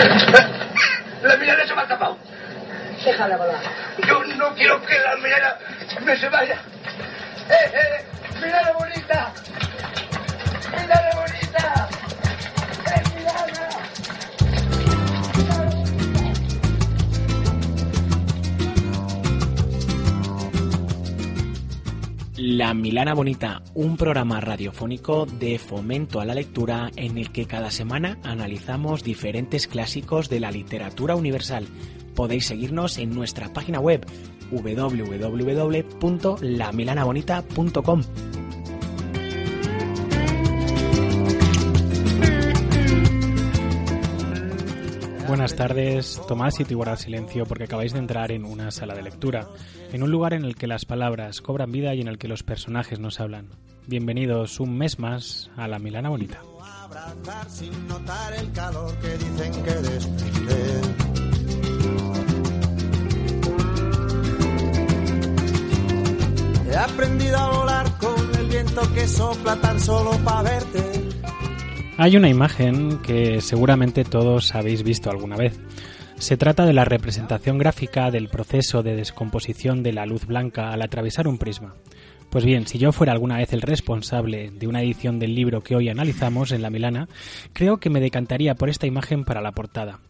La mirada se me ha escapado. Déjala volar. Yo no quiero que la mirada me se vaya. ¡Eh, eh! ¡Mirada bonita! ¡Mirada bonita! La Milana Bonita, un programa radiofónico de fomento a la lectura en el que cada semana analizamos diferentes clásicos de la literatura universal. Podéis seguirnos en nuestra página web www.lamilanabonita.com. Buenas tardes, sitio y guardad silencio porque acabáis de entrar en una sala de lectura, en un lugar en el que las palabras cobran vida y en el que los personajes nos hablan. Bienvenidos un mes más a la Milana Bonita. He aprendido a volar con el viento que sopla tan solo para verte. Hay una imagen que seguramente todos habéis visto alguna vez. Se trata de la representación gráfica del proceso de descomposición de la luz blanca al atravesar un prisma. Pues bien, si yo fuera alguna vez el responsable de una edición del libro que hoy analizamos en La Milana, creo que me decantaría por esta imagen para la portada.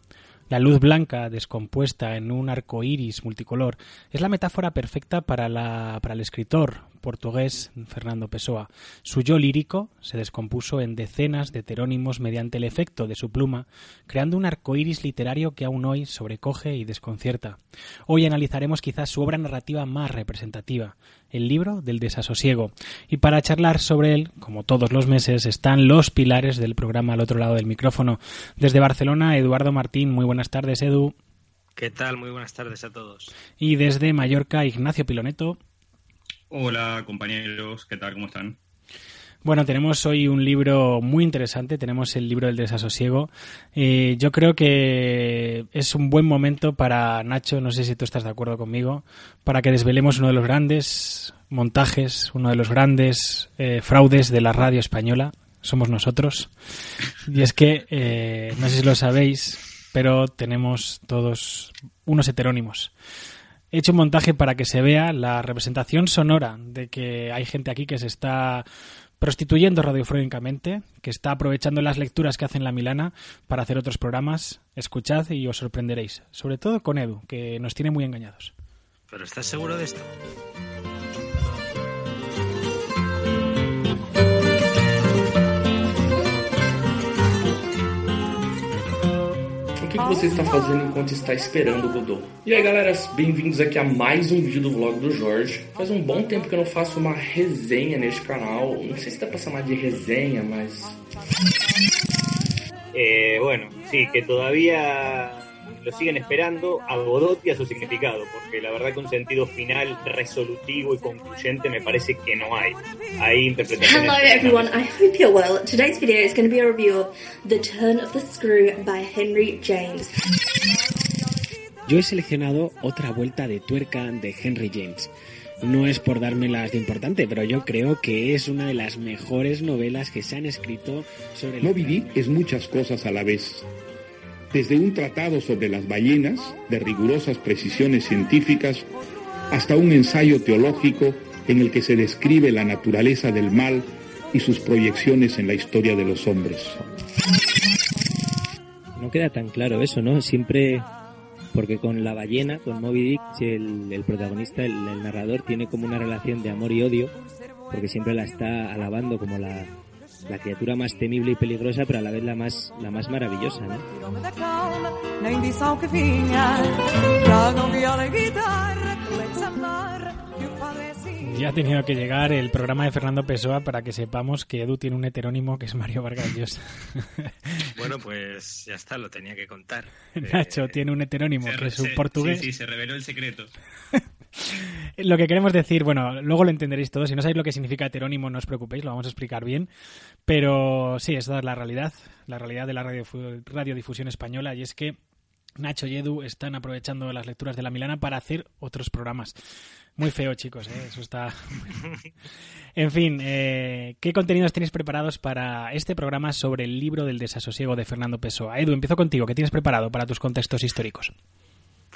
La luz blanca, descompuesta en un arco iris multicolor, es la metáfora perfecta para, el escritor portugués Fernando Pessoa. Su yo lírico se descompuso en decenas de heterónimos mediante el efecto de su pluma, creando un arco iris literario que aún hoy sobrecoge y desconcierta. Hoy analizaremos quizás su obra narrativa más representativa, el libro del desasosiego. Y para charlar sobre él, como todos los meses, están los pilares del programa al otro lado del micrófono. Desde Barcelona, Eduardo Martín. Muy buenas tardes, Edu. ¿Qué tal? Muy buenas tardes a todos. Y desde Mallorca, Ignacio Piloneto. Hola compañeros, ¿qué tal? ¿Cómo están? Bueno, tenemos hoy un libro muy interesante, tenemos el libro del desasosiego. Eh, yo creo que es un buen momento para Nacho, no sé si tú estás de acuerdo conmigo, para que desvelemos uno de los grandes montajes, uno de los grandes eh, fraudes de la radio española. Somos nosotros. Y es que, eh, no sé si lo sabéis, pero tenemos todos unos heterónimos. He hecho un montaje para que se vea la representación sonora de que hay gente aquí que se está prostituyendo radiofónicamente, que está aprovechando las lecturas que hacen la Milana para hacer otros programas. Escuchad y os sorprenderéis, sobre todo con Edu, que nos tiene muy engañados. ¿Pero estás seguro de esto? Que, que você está fazendo enquanto está esperando o Godot? E aí galera, bem-vindos aqui a mais um vídeo do vlog do Jorge. Faz um bom tempo que eu não faço uma resenha neste canal. Não sei se dá pra chamar de resenha, mas. Eh, bueno, sí, que todavía lo siguen esperando a Godot y a su significado, porque la verdad que un sentido final resolutivo y concluyente me parece que no hay. Hay interpretaciones. Hello everyone, I hope you're well. Today's video is going to be a review of The Turn of the Screw by Henry James. Yo he seleccionado otra vuelta de tuerca de Henry James. No es por dármelas de importante, pero yo creo que es una de las mejores novelas que se han escrito sobre el... Moby Dick es muchas cosas a la vez. Desde un tratado sobre las ballenas, de rigurosas precisiones científicas, hasta un ensayo teológico en el que se describe la naturaleza del mal y sus proyecciones en la historia de los hombres. No queda tan claro eso, ¿no? Siempre, porque con la ballena, con Moby Dick, el, protagonista, el narrador, tiene como una relación de amor y odio, porque siempre la está alabando como la, la criatura más temible y peligrosa, pero a la vez la más, la más maravillosa, ¿no? Ya ha tenido que llegar el programa de Fernando Pessoa para que sepamos que Edu tiene un heterónimo que es Mario Vargas Llosa. Bueno, pues ya está, lo tenía que contar. Nacho tiene un heterónimo Se- que es un se- portugués. Sí, sí, se reveló el secreto. Lo que queremos decir, bueno, luego lo entenderéis todos. Si no sabéis lo que significa heterónimo, no os preocupéis, lo vamos a explicar bien. Pero sí, esa es la realidad, la realidad de la radio, radiodifusión española, y es que Nacho y Edu están aprovechando las lecturas de la Milana para hacer otros programas. Muy feo, chicos, ¿eh? eso está. en fin, eh, ¿qué contenidos tenéis preparados para este programa sobre el libro del desasosiego de Fernando Pessoa? Edu, empiezo contigo. ¿Qué tienes preparado para tus contextos históricos?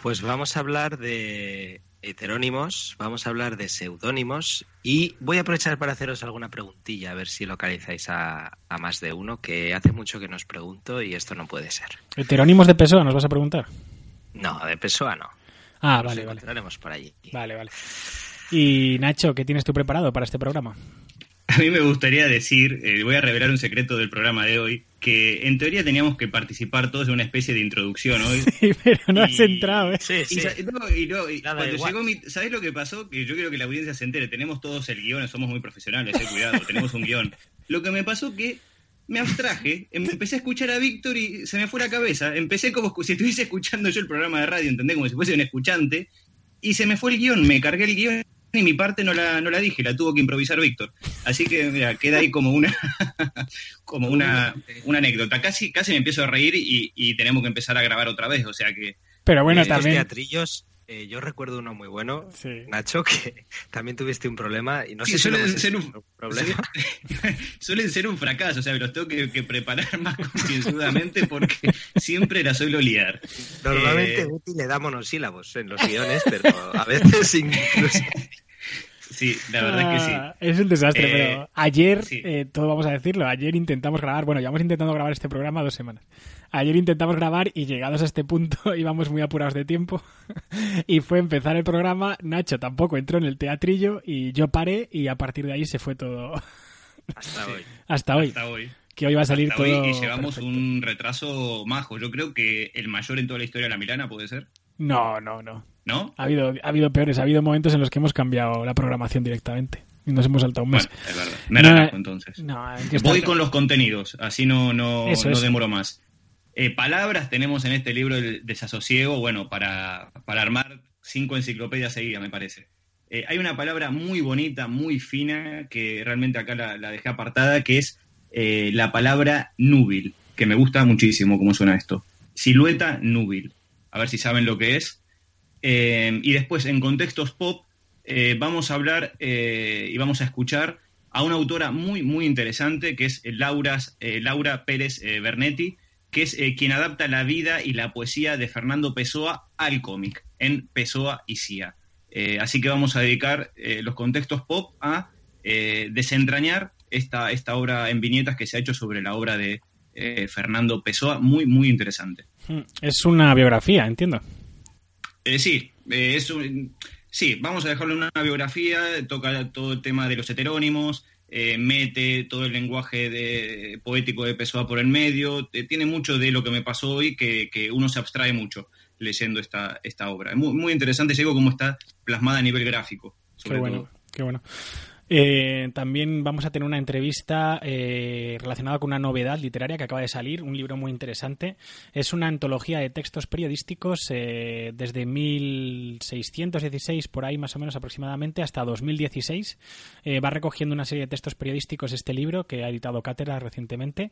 Pues vamos a hablar de heterónimos, vamos a hablar de seudónimos y voy a aprovechar para haceros alguna preguntilla, a ver si localizáis a, a más de uno, que hace mucho que nos pregunto y esto no puede ser. ¿Heterónimos de Pessoa nos vas a preguntar? No, de Pessoa no. Ah, Nos vale, por allí. Vale, vale. Y Nacho, ¿qué tienes tú preparado para este programa? A mí me gustaría decir, eh, voy a revelar un secreto del programa de hoy, que en teoría teníamos que participar todos en una especie de introducción hoy. Sí, pero no has entrado, ¿eh? Y no, y no, y cuando llegó mi, ¿sabés lo que pasó? Que yo quiero que la audiencia se entere. Tenemos todos el guion, somos muy profesionales, eh, cuidado, tenemos un guion. Lo que me pasó que me abstraje, em- empecé a escuchar a Víctor y se me fue la cabeza. Empecé como si estuviese escuchando yo el programa de radio, ¿entendés? Como si fuese un escuchante. Y se me fue el guion, me cargué el guion y mi parte no la, no la dije, la tuvo que improvisar Víctor. Así que, mira, queda ahí como una como una, una anécdota. Casi, casi me empiezo a reír y, y tenemos que empezar a grabar otra vez, o sea que... Pero bueno, Estos también. teatrillos, eh, yo recuerdo uno muy bueno, Nacho, que también tuviste un problema y no Sí, sé suelen ser un- un problema. suelen ser un fracaso, o sea, me los tengo que, que preparar más concienzudamente porque siempre la suelo liar. Normalmente Eh, Guti le da monosílabos en los guiones, pero a veces incluso... Sí, la verdad es que sí. Ah, Es un desastre, Eh, pero ayer, sí. eh, todo vamos a decirlo, ayer intentamos grabar, bueno, llevamos intentando grabar este programa dos semanas. Ayer intentamos grabar y llegados a este punto íbamos muy apurados de tiempo y fue empezar el programa, Nacho tampoco entró en el teatrillo y yo paré y a partir de ahí se fue todo Hasta hoy. hasta hoy. Hasta hoy. Que hoy va a salir Hasta todo hoy y llevamos perfecto. un retraso majo. Yo creo que el mayor en toda la historia de la Milana puede ser. No, no, no. ¿No? Ha habido, ha habido peores, ha habido momentos en los que hemos cambiado la programación directamente y nos hemos saltado un mes. Bueno, es verdad. Me No, relajo entonces. No, Voy con los contenidos, así no, no, Eso, no eso. demoro más. Eh, palabras tenemos en este libro el desasosiego, bueno, para, para armar cinco enciclopedias seguidas, me parece. Eh, hay una palabra muy bonita, muy fina, que realmente acá la, la dejé apartada, que es eh, la palabra núbil, que me gusta muchísimo cómo suena esto. Silueta núbil. A ver si saben lo que es. Eh, y después, en contextos pop, eh, vamos a hablar eh, y vamos a escuchar a una autora muy, muy interesante, que es Laura, Laura Pérez Bernetti, que es quien adapta la vida y la poesía de Fernando Pessoa al cómic, en Pessoa y Cia. Así que vamos a dedicar los contextos pop a desentrañar esta, esta obra en viñetas que se ha hecho sobre la obra de Fernando Pessoa, muy, muy interesante. Mm, Es una biografía, entiendo. Eh, sí, eh, es un- sí, vamos a dejarlo en una biografía, toca todo el tema de los heterónimos, eh, mete todo el lenguaje de, poético de Pessoa por el medio, eh, tiene mucho de lo que me pasó hoy que, que uno se abstrae mucho leyendo esta, esta obra. Es muy, muy interesante, digo, cómo está plasmada a nivel gráfico, sobre Qué bueno, todo. qué bueno. Eh, también vamos a tener una entrevista eh, relacionada con una novedad literaria que acaba de salir, un libro muy interesante. Es una antología de textos periodísticos eh, desde 1616, por ahí más o menos aproximadamente, hasta 2016. Eh, va recogiendo una serie de textos periodísticos este libro que ha editado Cátedra recientemente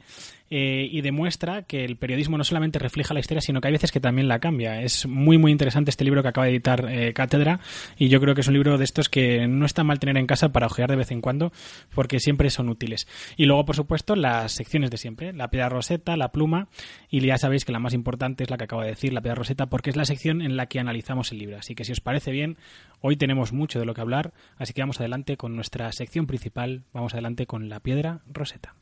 eh, y demuestra que el periodismo no solamente refleja la historia, sino que hay veces que también la cambia. Es muy, muy interesante este libro que acaba de editar Cátedra y yo creo que es un libro de estos que no está mal tener en casa para ojear de vez en cuando porque siempre son útiles. Y luego, por supuesto, las secciones de siempre, la piedra roseta, la pluma y ya sabéis que la más importante es la que acabo de decir, la piedra roseta, porque es la sección en la que analizamos el libro. Así que si os parece bien, hoy tenemos mucho de lo que hablar, así que vamos adelante con nuestra sección principal, vamos adelante con la piedra roseta.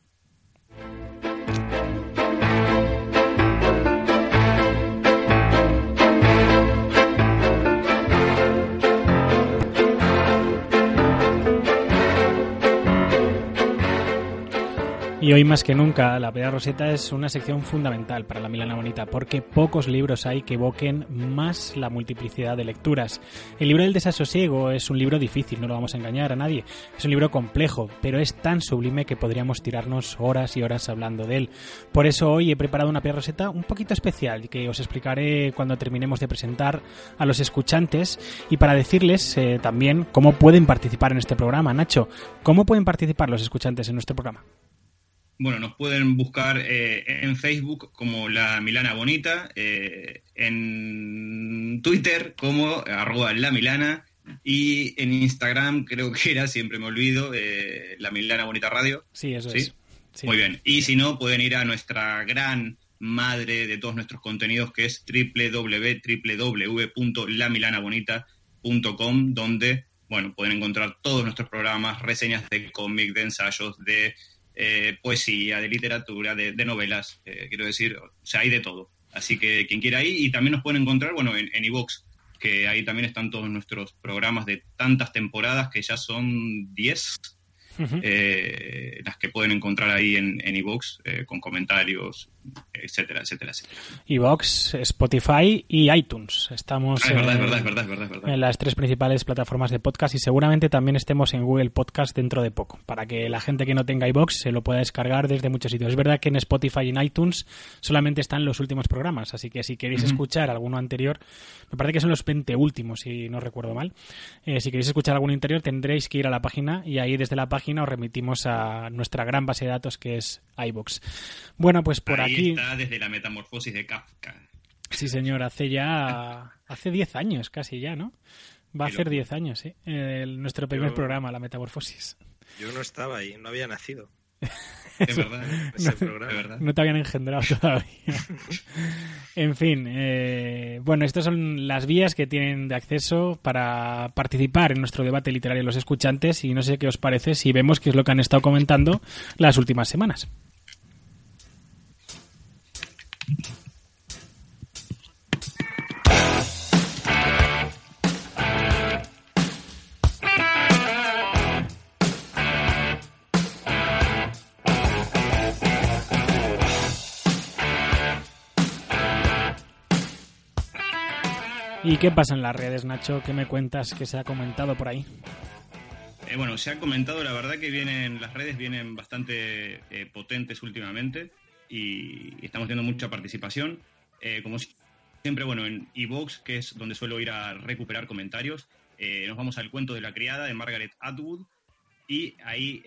Y hoy más que nunca, la Pedra Roseta es una sección fundamental para la Milana Bonita, porque pocos libros hay que evoquen más la multiplicidad de lecturas. El libro del desasosiego es un libro difícil, no lo vamos a engañar a nadie. Es un libro complejo, pero es tan sublime que podríamos tirarnos horas y horas hablando de él. Por eso hoy he preparado una Pedra Roseta un poquito especial, que os explicaré cuando terminemos de presentar a los escuchantes y para decirles eh, también cómo pueden participar en este programa. Nacho, ¿cómo pueden participar los escuchantes en nuestro programa? Bueno, nos pueden buscar eh, en Facebook como La Milana Bonita, eh, en Twitter como arroba La Milana y en Instagram creo que era, siempre me olvido, eh, La Milana Bonita Radio. Sí, eso es. Sí. Muy bien. Y si no, pueden ir a nuestra gran madre de todos nuestros contenidos que es www.lamilanabonita.com donde, bueno, pueden encontrar todos nuestros programas, reseñas de cómic, de ensayos, de eh, poesía, de literatura, de, de novelas, eh, quiero decir, o sea, hay de todo. Así que quien quiera ir, y también nos pueden encontrar, bueno, en, en iVox, que ahí también están todos nuestros programas de tantas temporadas, que ya son 10, eh, las que pueden encontrar ahí en en iVox, eh, con comentarios, etcétera, etcétera, etcétera. Evox, Spotify y iTunes. Estamos Ah, es verdad, en, es verdad, es verdad, es verdad, es verdad. en las tres principales plataformas de podcast y seguramente también estemos en Google Podcast dentro de poco, para que la gente que no tenga iBox se lo pueda descargar desde muchos sitios. Es verdad que en Spotify y en iTunes solamente están los últimos programas, así que si queréis escuchar alguno anterior, me parece que son los 20 últimos, si no recuerdo mal. Eh, si queréis escuchar alguno anterior, tendréis que ir a la página y ahí desde la página os remitimos a nuestra gran base de datos que es iBox. Bueno, pues por ahí aquí. está desde la metamorfosis de Kafka. Sí, señor, hace ya. Hace 10 años casi ya, ¿no? Va a hacer locura. 10 años, ¿sí? Nuestro primer Yo- programa, La Metamorfosis. Yo no estaba ahí, no había nacido. Es verdad, Ese no, programa. es verdad. no te habían engendrado todavía. en fin, eh, bueno, estas son las vías que tienen de acceso para participar en nuestro debate literario los escuchantes y no sé qué os parece si vemos qué es lo que han estado comentando las últimas semanas. ¿Y qué pasa en las redes, Nacho? ¿Qué me cuentas que se ha comentado por ahí? Eh, bueno, se ha comentado, la verdad que vienen, las redes vienen bastante eh, potentes últimamente y estamos teniendo mucha participación. Eh, como si- siempre, bueno, en iVox, que es donde suelo ir a recuperar comentarios, nos vamos al cuento de la criada de Margaret Atwood y ahí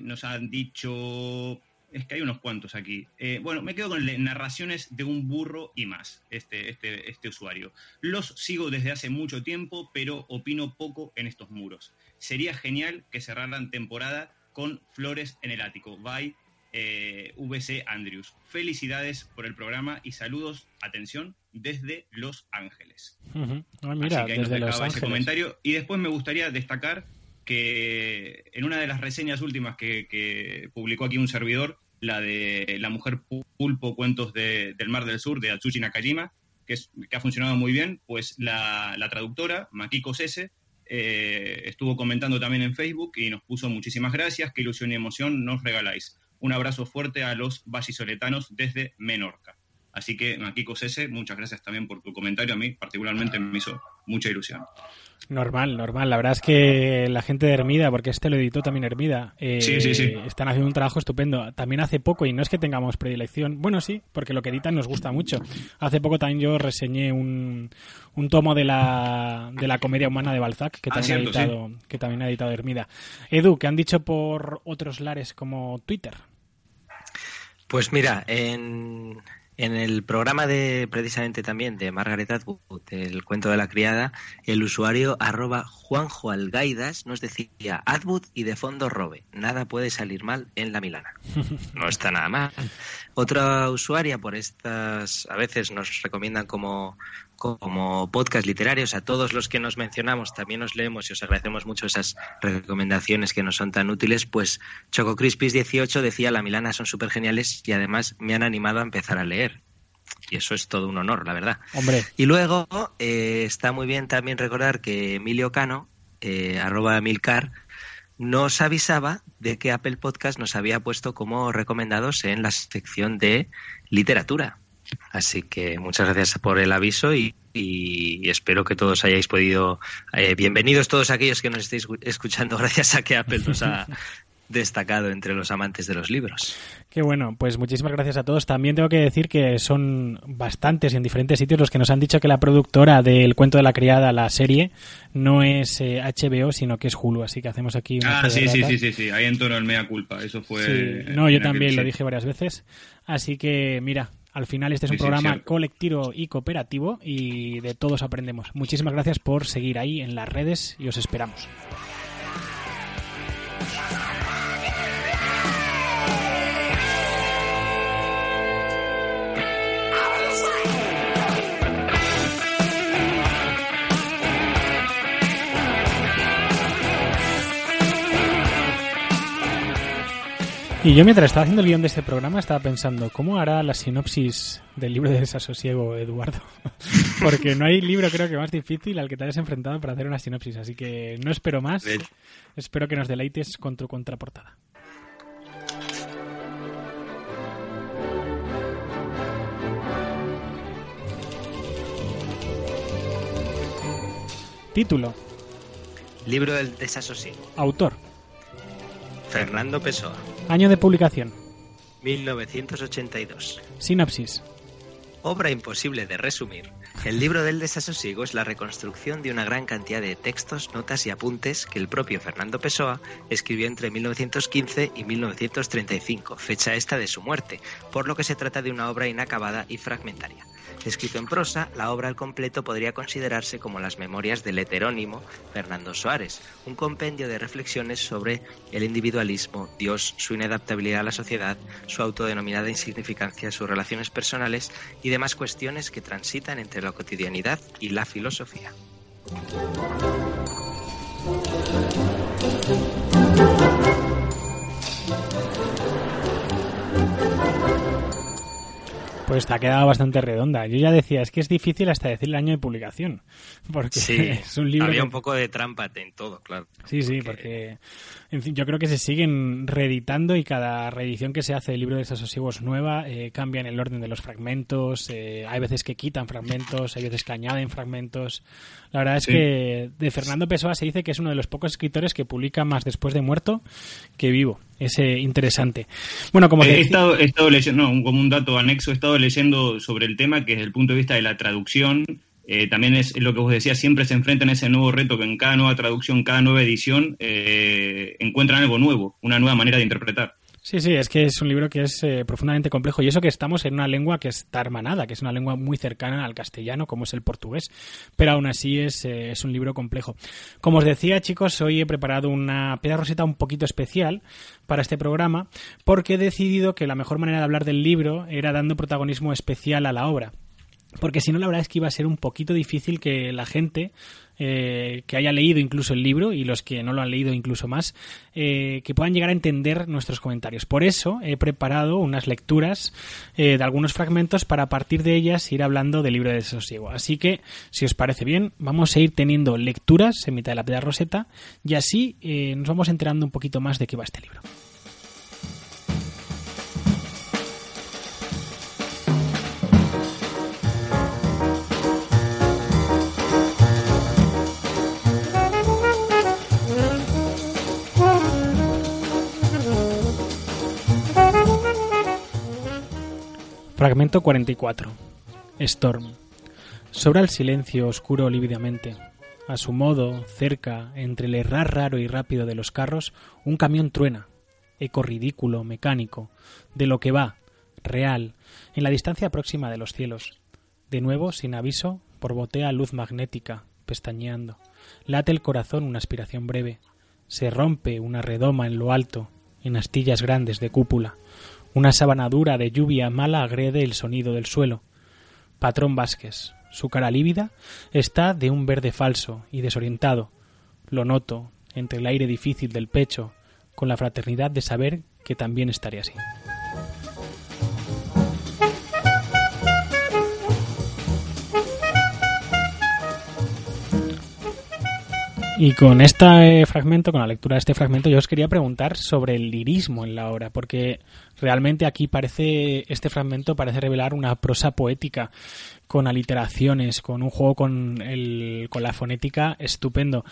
nos han dicho, es que hay unos cuantos aquí. Eh, bueno, me quedo con narraciones de un burro y más, este, este, este usuario. Los sigo desde hace mucho tiempo, pero opino poco en estos muros. Sería genial que cerraran temporada con Flores en el Ático. Bye, eh, VC Andrews. Felicidades por el programa y saludos, atención, desde Los Ángeles. Ah, mira, Así que ahí nos desde Los dejaba ese comentario. Y después me gustaría destacar que en una de las reseñas últimas que, que publicó aquí un servidor, la de La Mujer Pulpo, Cuentos de- del Mar del Sur, de Atsushi Nakajima, que, es, que ha funcionado muy bien, pues la, la traductora, Makiko Sese, eh, estuvo comentando también en Facebook y nos puso muchísimas gracias, qué ilusión y emoción nos regaláis. Un abrazo fuerte a los vallisoletanos desde Menorca. Así que, Makiko Sese, muchas gracias también por tu comentario. A mí, particularmente, me hizo mucha ilusión. Normal, normal. La verdad es que la gente de Hermida, porque este lo editó también Hermida, eh, Sí, sí, sí. están haciendo un trabajo estupendo. También hace poco, y no es que tengamos predilección, bueno, sí, porque lo que editan nos gusta mucho. Hace poco también yo reseñé un, un tomo de la, de la comedia humana de Balzac, que Ah, también, cierto, ha editado, que también ha editado Hermida. Edu, ¿qué han dicho por otros lares como Twitter? Pues mira, en, en el programa de precisamente también de Margaret Atwood, el cuento de la criada, el usuario arroba Juanjo Algaidas nos decía Atwood y de fondo Robe. Nada puede salir mal en la Milana. No está nada mal. Otra usuaria por estas, a veces nos recomiendan como, como podcast literarios, a todos los que nos mencionamos también os leemos y os agradecemos mucho esas recomendaciones que nos son tan útiles, pues Choco Crispis 18 decía la Milana son súper geniales y además me han animado a empezar a leer. Y eso es todo un honor, la verdad. Hombre, Y luego eh, está muy bien también recordar que Emilio Cano, eh, arroba Milcar, nos avisaba de que Apple Podcast nos había puesto como recomendados en la sección de literatura. Así que muchas gracias por el aviso y, y espero que todos hayáis podido. eh, bienvenidos todos aquellos que nos estéis escuchando gracias a que Apple nos ha destacado entre los amantes de los libros. Qué bueno, pues muchísimas gracias a todos. También tengo que decir que son bastantes en diferentes sitios los que nos han dicho que la productora del Cuento de la Criada, la serie, no es eh, HBO, sino que es Hulu. Así que hacemos aquí una Ah, sí, sí, sí, sí, sí. Ahí en tono el mea culpa. Eso fue. Sí. No, yo también lo dije varias veces. Así que, mira, al final este es un Sí, programa colectivo y cooperativo y de todos aprendemos. Muchísimas gracias por seguir ahí en las redes y os esperamos. Y yo mientras estaba haciendo el guion de este programa estaba pensando, ¿cómo hará la sinopsis del libro de desasosiego Eduardo? Porque no hay libro creo que más difícil al que te hayas enfrentado para hacer una sinopsis, así que no espero más. Espero que nos deleites con tu contraportada. Título, Libro del desasosiego. autor, Fernando Pessoa, año de publicación, 1982. sinopsis, Obra imposible de resumir, el libro del desasosiego es la reconstrucción de una gran cantidad de textos, notas y apuntes que el propio Fernando Pessoa escribió entre 1915 y 1935, fecha esta de su muerte, por lo que se trata de una obra inacabada y fragmentaria. Escrito en prosa, la obra al completo podría considerarse como las memorias del heterónimo Fernando Soares, un compendio de reflexiones sobre el individualismo, Dios, su inadaptabilidad a la sociedad, su autodenominada insignificancia, sus relaciones personales y demás cuestiones que transitan entre la cotidianidad y la filosofía. Pues te ha quedado bastante redonda. Yo ya decía, es que es difícil hasta decir el año de publicación. Porque Sí, es un libro. había que- un poco de trampa en todo, claro. Sí, sí, porque en fin, yo creo que se siguen reeditando y cada reedición que se hace del libro de desasosiego es nueva, eh, cambian el orden de los fragmentos, eh, hay veces que quitan fragmentos, hay veces que añaden fragmentos. La verdad es Sí. que de Fernando Pessoa se dice que es uno de los pocos escritores que publica más después de muerto que vivo. Es eh, interesante. Bueno, como Eh, he, estado, he estado leyendo, no, un- como un dato anexo, he estado leyendo sobre el tema que desde el punto de vista de la traducción, eh, también es lo que vos decías, siempre se enfrentan a ese nuevo reto que en cada nueva traducción, cada nueva edición, eh, encuentran algo nuevo, una nueva manera de interpretar. Sí, sí, es que es un libro que es eh, profundamente complejo y eso que estamos en una lengua que está hermanada, que es una lengua muy cercana al castellano, como es el portugués, pero aún así es, eh, es un libro complejo. Como os decía, chicos, hoy he preparado una piedra roseta un poquito especial para este programa porque he decidido que la mejor manera de hablar del libro era dando protagonismo especial a la obra. Porque si no, la verdad es que iba a ser un poquito difícil que la gente eh, que haya leído incluso el libro y los que no lo han leído incluso más, eh, que puedan llegar a entender nuestros comentarios. Por eso he preparado unas lecturas eh, de algunos fragmentos para a partir de ellas ir hablando del libro de desasosiego. Así que, si os parece bien, vamos a ir teniendo lecturas en mitad de la piedra roseta y así eh, nos vamos enterando un poquito más de qué va este libro. Fragmento 44. Storm. Sobra el silencio oscuro lívidamente. A su modo, cerca, entre el errar raro y rápido de los carros, un camión truena. Eco ridículo, mecánico, de lo que va, real, en la distancia próxima de los cielos. De nuevo, sin aviso, borbotea luz magnética, pestañeando. Late el corazón una aspiración breve. Se rompe una redoma en lo alto, en astillas grandes de cúpula. Una sábana dura de lluvia mala agrede el sonido del suelo. Patrón Vázquez, su cara lívida, está de un verde falso y desorientado. Lo noto, entre el aire difícil del pecho, con la fraternidad de saber que también estaré así. Y con este fragmento, con la lectura de este fragmento, yo os quería preguntar sobre el lirismo en la obra, porque realmente aquí parece, este fragmento parece revelar una prosa poética con aliteraciones, con un juego con, el, con la fonética estupendo.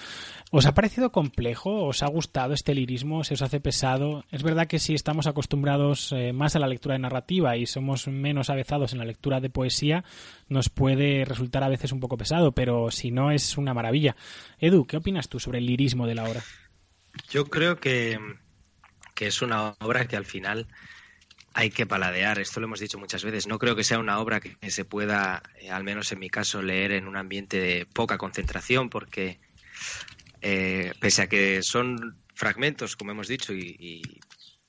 ¿Os ha parecido complejo? ¿Os ha gustado este lirismo? ¿Se os hace pesado? Es verdad que si estamos acostumbrados eh, más a la lectura de narrativa y somos menos avezados en la lectura de poesía, nos puede resultar a veces un poco pesado, pero si no es una maravilla. Edu, ¿qué opinas tú sobre el lirismo de la obra? Yo creo que, que es una obra que al final hay que paladear. Esto lo hemos dicho muchas veces. No creo que sea una obra que se pueda, eh, al menos en mi caso, leer en un ambiente de poca concentración, porque eh, pese a que son fragmentos, como hemos dicho, y,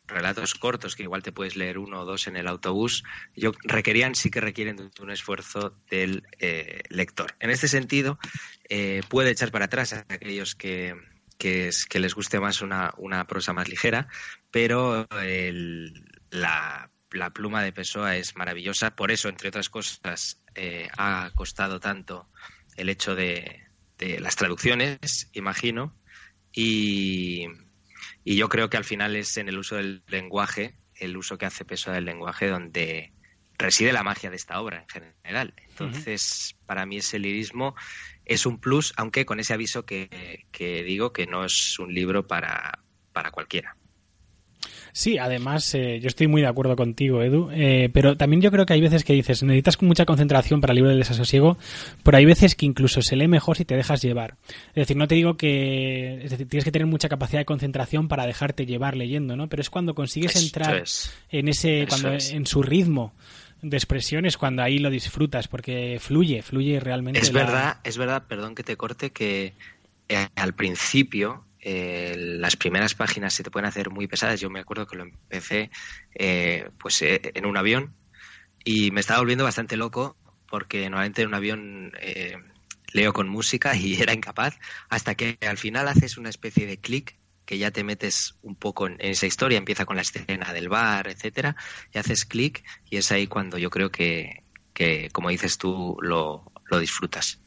relatos cortos que igual te puedes leer uno o dos en el autobús, yo requerían, sí que requieren de un esfuerzo del eh, lector. En este sentido, puede echar para atrás a aquellos que, les guste más una prosa más ligera, pero el, la, pluma de Pessoa es maravillosa, por eso, entre otras cosas, eh, ha costado tanto el hecho de, las traducciones, imagino, y, yo creo que al final es en el uso del lenguaje, el uso que hace Pessoa del lenguaje, donde reside la magia de esta obra en general. Entonces, para mí ese lirismo es un plus, aunque con ese aviso que, que digo que no es un libro para, para cualquiera. Sí, además, eh, yo estoy muy de acuerdo contigo, Edu, eh, pero también yo creo que hay veces que dices, necesitas mucha concentración para el libro del desasosiego, pero hay veces que incluso se lee mejor si te dejas llevar. Es decir, no te digo que es decir, tienes que tener mucha capacidad de concentración para dejarte llevar leyendo, ¿no? Pero es cuando consigues entrar en ese, cuando en su ritmo de expresiones cuando ahí lo disfrutas porque fluye, fluye realmente. Es verdad, es verdad, perdón que te corte, que eh, al principio eh, las primeras páginas se te pueden hacer muy pesadas. Yo me acuerdo que lo empecé eh, pues eh, en un avión y me estaba volviendo bastante loco porque normalmente en un avión leo con música y era incapaz hasta que al final haces una especie de clic que ya te metes un poco en, esa historia, empieza con la escena del bar, etcétera, y haces clic y es ahí cuando yo creo que, que como dices tú, lo, lo disfrutas.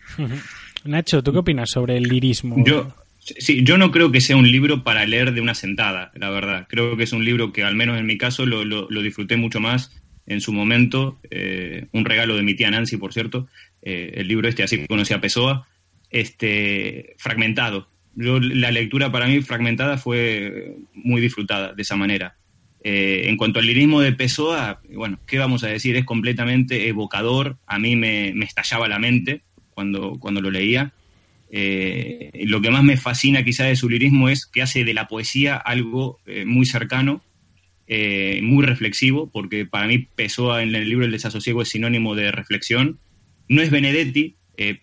Nacho, ¿tú qué opinas sobre el lirismo? Yo, Sí, yo no creo que sea un libro para leer de una sentada, la verdad. Creo que es un libro que, al menos en mi caso, lo, disfruté mucho más en su momento. Eh, un regalo de mi tía Nancy, por cierto. Eh, el libro este, así conocí a Pessoa. Este, fragmentado. Yo, la lectura para mí fragmentada fue muy disfrutada de esa manera. Eh, en cuanto al lirismo de Pessoa, bueno, ¿qué vamos a decir? Es completamente evocador. A mí me, me estallaba la mente cuando, cuando lo leía. Eh, lo que más me fascina quizá de su lirismo es que hace de la poesía algo eh, muy cercano, eh, muy reflexivo, porque para mí Pessoa en el libro El desasosiego es sinónimo de reflexión. No es Benedetti,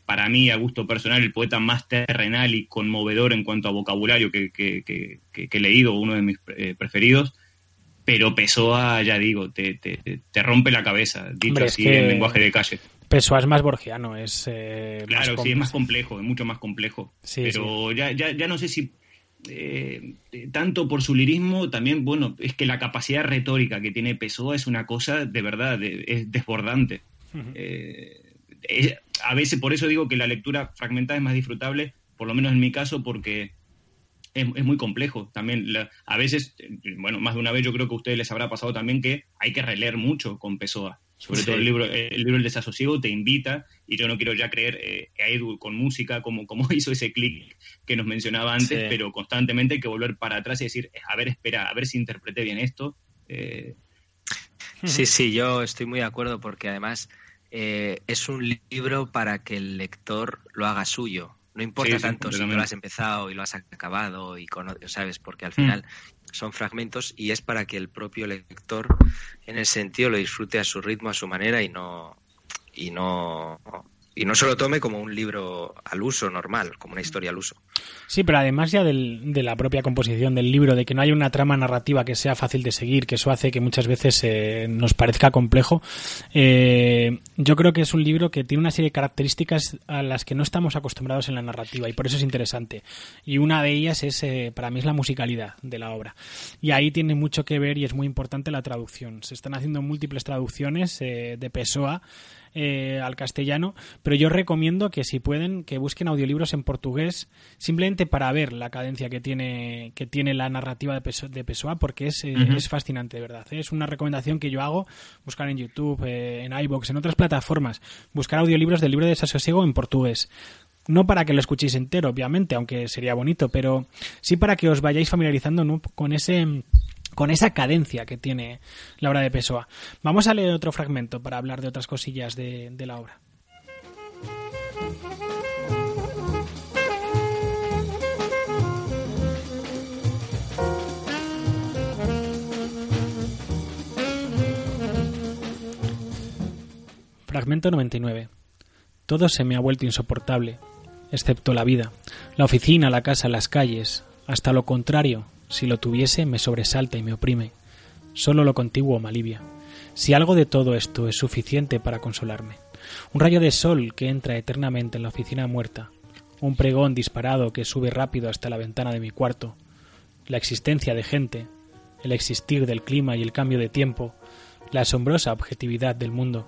para mí, a gusto personal, el poeta más terrenal y conmovedor en cuanto a vocabulario que, he leído, uno de mis preferidos, pero Pessoa, ya digo, te, rompe la cabeza, dicho así en lenguaje de calle. Pessoa es más borgiano, es... Eh, claro, sí, es más complejo, es mucho más complejo. pero Ya, ya, ya no sé si... Eh, tanto por su lirismo, también, bueno, es que la capacidad retórica que tiene Pessoa es una cosa de verdad, es desbordante. Eh, a veces, por eso digo que la lectura fragmentada es más disfrutable, por lo menos en mi caso, porque es, muy complejo. También, a veces, bueno, más de una vez yo creo que a ustedes les habrá pasado también que hay que releer mucho con Pessoa. Sobre todo el libro, el libro El desasosiego te invita, y yo no quiero ya creer eh, a Edu con música como, como hizo ese clic que nos mencionaba antes, pero constantemente hay que volver para atrás y decir, a ver, espera, a ver si interpreté bien esto. Eh. Sí, sí, yo estoy muy de acuerdo porque además eh, es un libro para que el lector lo haga suyo. No importa tanto si lo has empezado y lo has acabado y sabes, porque al mm. final son fragmentos y es para que el propio lector en el sentido lo disfrute a su ritmo, a su manera y no y no y no se lo tome como un libro al uso normal, como una historia al uso. Sí, pero además ya de la propia composición del libro, de que no hay una trama narrativa que sea fácil de seguir, que eso hace que muchas veces eh, nos parezca complejo, eh, yo creo que es un libro que tiene una serie de características a las que no estamos acostumbrados en la narrativa y por eso es interesante. Y una de ellas es, eh, para mí, es la musicalidad de la obra. Y ahí tiene mucho que ver y es muy importante la traducción. Se están haciendo múltiples traducciones de Pessoa eh, al castellano, pero yo recomiendo que si pueden que busquen audiolibros en portugués simplemente para ver la cadencia que tiene que tiene la narrativa de, Peso, de Pessoa porque es, eh, es fascinante, de verdad. ¿eh? Es una recomendación que yo hago, buscar en YouTube, eh, en iBox, en otras plataformas, buscar audiolibros del libro de desasosiego en portugués no para que lo escuchéis entero, obviamente, aunque sería bonito, pero sí para que os vayáis familiarizando ¿no? con ese con esa cadencia que tiene la obra de Pessoa. Vamos a leer otro fragmento para hablar de otras cosillas de, de la obra. Fragmento 99. Todo se me ha vuelto insoportable, excepto la vida, la oficina, la casa, las calles. Hasta lo contrario, si lo tuviese, me sobresalta y me oprime. Solo lo contiguo me alivia. Si algo de todo esto es suficiente para consolarme. Un rayo de sol que entra eternamente en la oficina muerta. Un pregón disparado que sube rápido hasta la ventana de mi cuarto. La existencia de gente. El existir del clima y el cambio de tiempo. La asombrosa objetividad del mundo.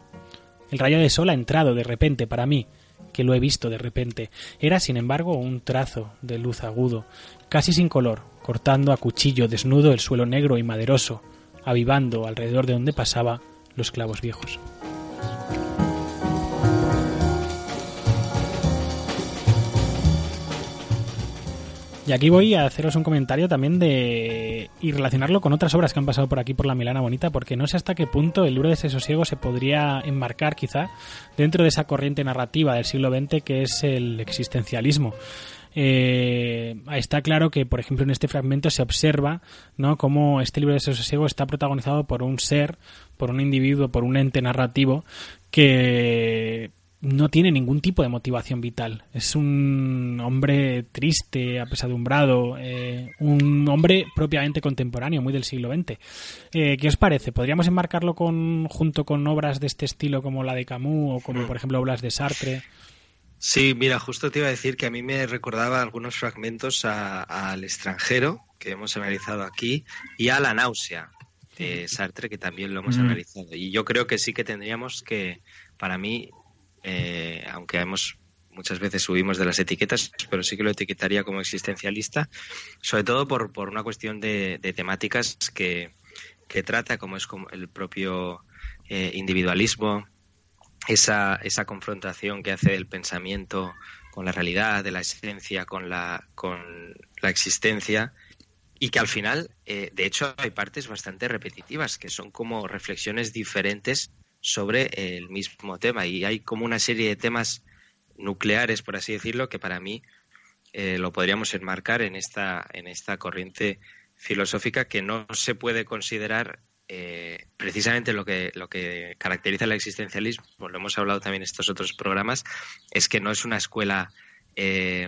El rayo de sol ha entrado de repente para mí, que lo he visto de repente. Era, sin embargo, un trazo de luz agudo, casi sin color, cortando a cuchillo desnudo el suelo negro y maderoso, avivando alrededor de donde pasaba los clavos viejos. Y aquí voy a haceros un comentario también de y relacionarlo con otras obras que han pasado por aquí por la Milana Bonita, porque no sé hasta qué punto el libro de ese sosiego se podría enmarcar quizá dentro de esa corriente narrativa del siglo XX que es el existencialismo. Eh, está claro que, por ejemplo, en este fragmento se observa ¿no? cómo este libro de sosiego está protagonizado por un ser, por un individuo, por un ente narrativo que no tiene ningún tipo de motivación vital. Es un hombre triste, apesadumbrado, eh, un hombre propiamente contemporáneo, muy del siglo XX. Eh, ¿Qué os parece? ¿Podríamos enmarcarlo con, junto con obras de este estilo como la de Camus o como, por ejemplo, obras de Sartre? Sí, mira, justo te iba a decir que a mí me recordaba algunos fragmentos al extranjero que hemos analizado aquí y a la náusea de Sartre que también lo hemos Mm. analizado. Y yo creo que sí que tendríamos que, para mí, eh, aunque hemos muchas veces subimos de las etiquetas, pero sí que lo etiquetaría como existencialista, sobre todo por, por una cuestión de, de temáticas que, que trata, como es como el propio eh, individualismo, esa, esa confrontación que hace del pensamiento con la realidad, de la esencia con la, con la existencia, y que al final, eh, de hecho, hay partes bastante repetitivas, que son como reflexiones diferentes sobre el mismo tema. Y hay como una serie de temas nucleares, por así decirlo, que para mí eh, lo podríamos enmarcar en esta, en esta corriente filosófica que no se puede considerar eh, precisamente lo que, lo que caracteriza el existencialismo, lo hemos hablado también en estos otros programas, es que no es una escuela eh,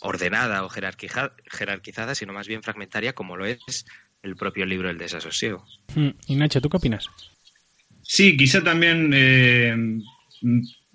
ordenada o jerarquiza- jerarquizada, sino más bien fragmentaria, como lo es el propio libro El desasosiego. Mm, Y Nacho, ¿tú qué opinas? Sí, quizá también eh,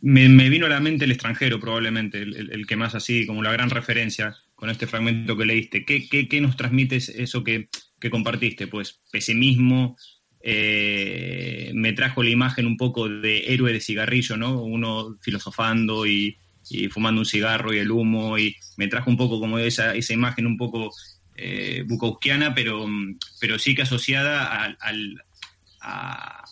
me, me vino a la mente el extranjero, probablemente, el, el- el que más así, como la gran referencia con este fragmento que leíste. ¿Qué, qué, qué nos transmite eso que, que compartiste? Pues pesimismo, eh, me trajo la imagen un poco de héroe de cigarrillo, ¿no? Uno filosofando y, y fumando un cigarro y el humo, y me trajo un poco como esa, esa imagen un poco eh, bukowskiana, pero, pero sí que asociada al, a,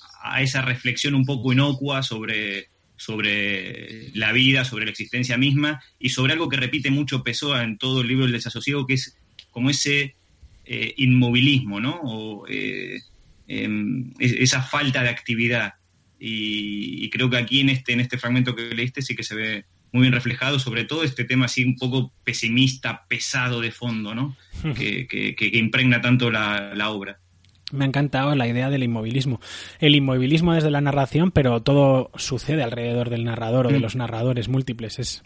esa reflexión un poco inocua sobre, sobre la vida, sobre la existencia misma y sobre algo que repite mucho Pessoa en todo el libro del desasosiego, que es como ese eh, inmovilismo, ¿no? O, eh, em, es- esa falta de actividad. Y, y creo que aquí en este, en este fragmento que leíste sí que se ve muy bien reflejado, sobre todo este tema así un poco pesimista, pesado de fondo, ¿no? que, que- que- que impregna tanto la, la obra. Me ha encantado la idea del inmovilismo. El inmovilismo desde la narración, pero todo sucede alrededor del narrador o de Mm. los narradores múltiples. Es,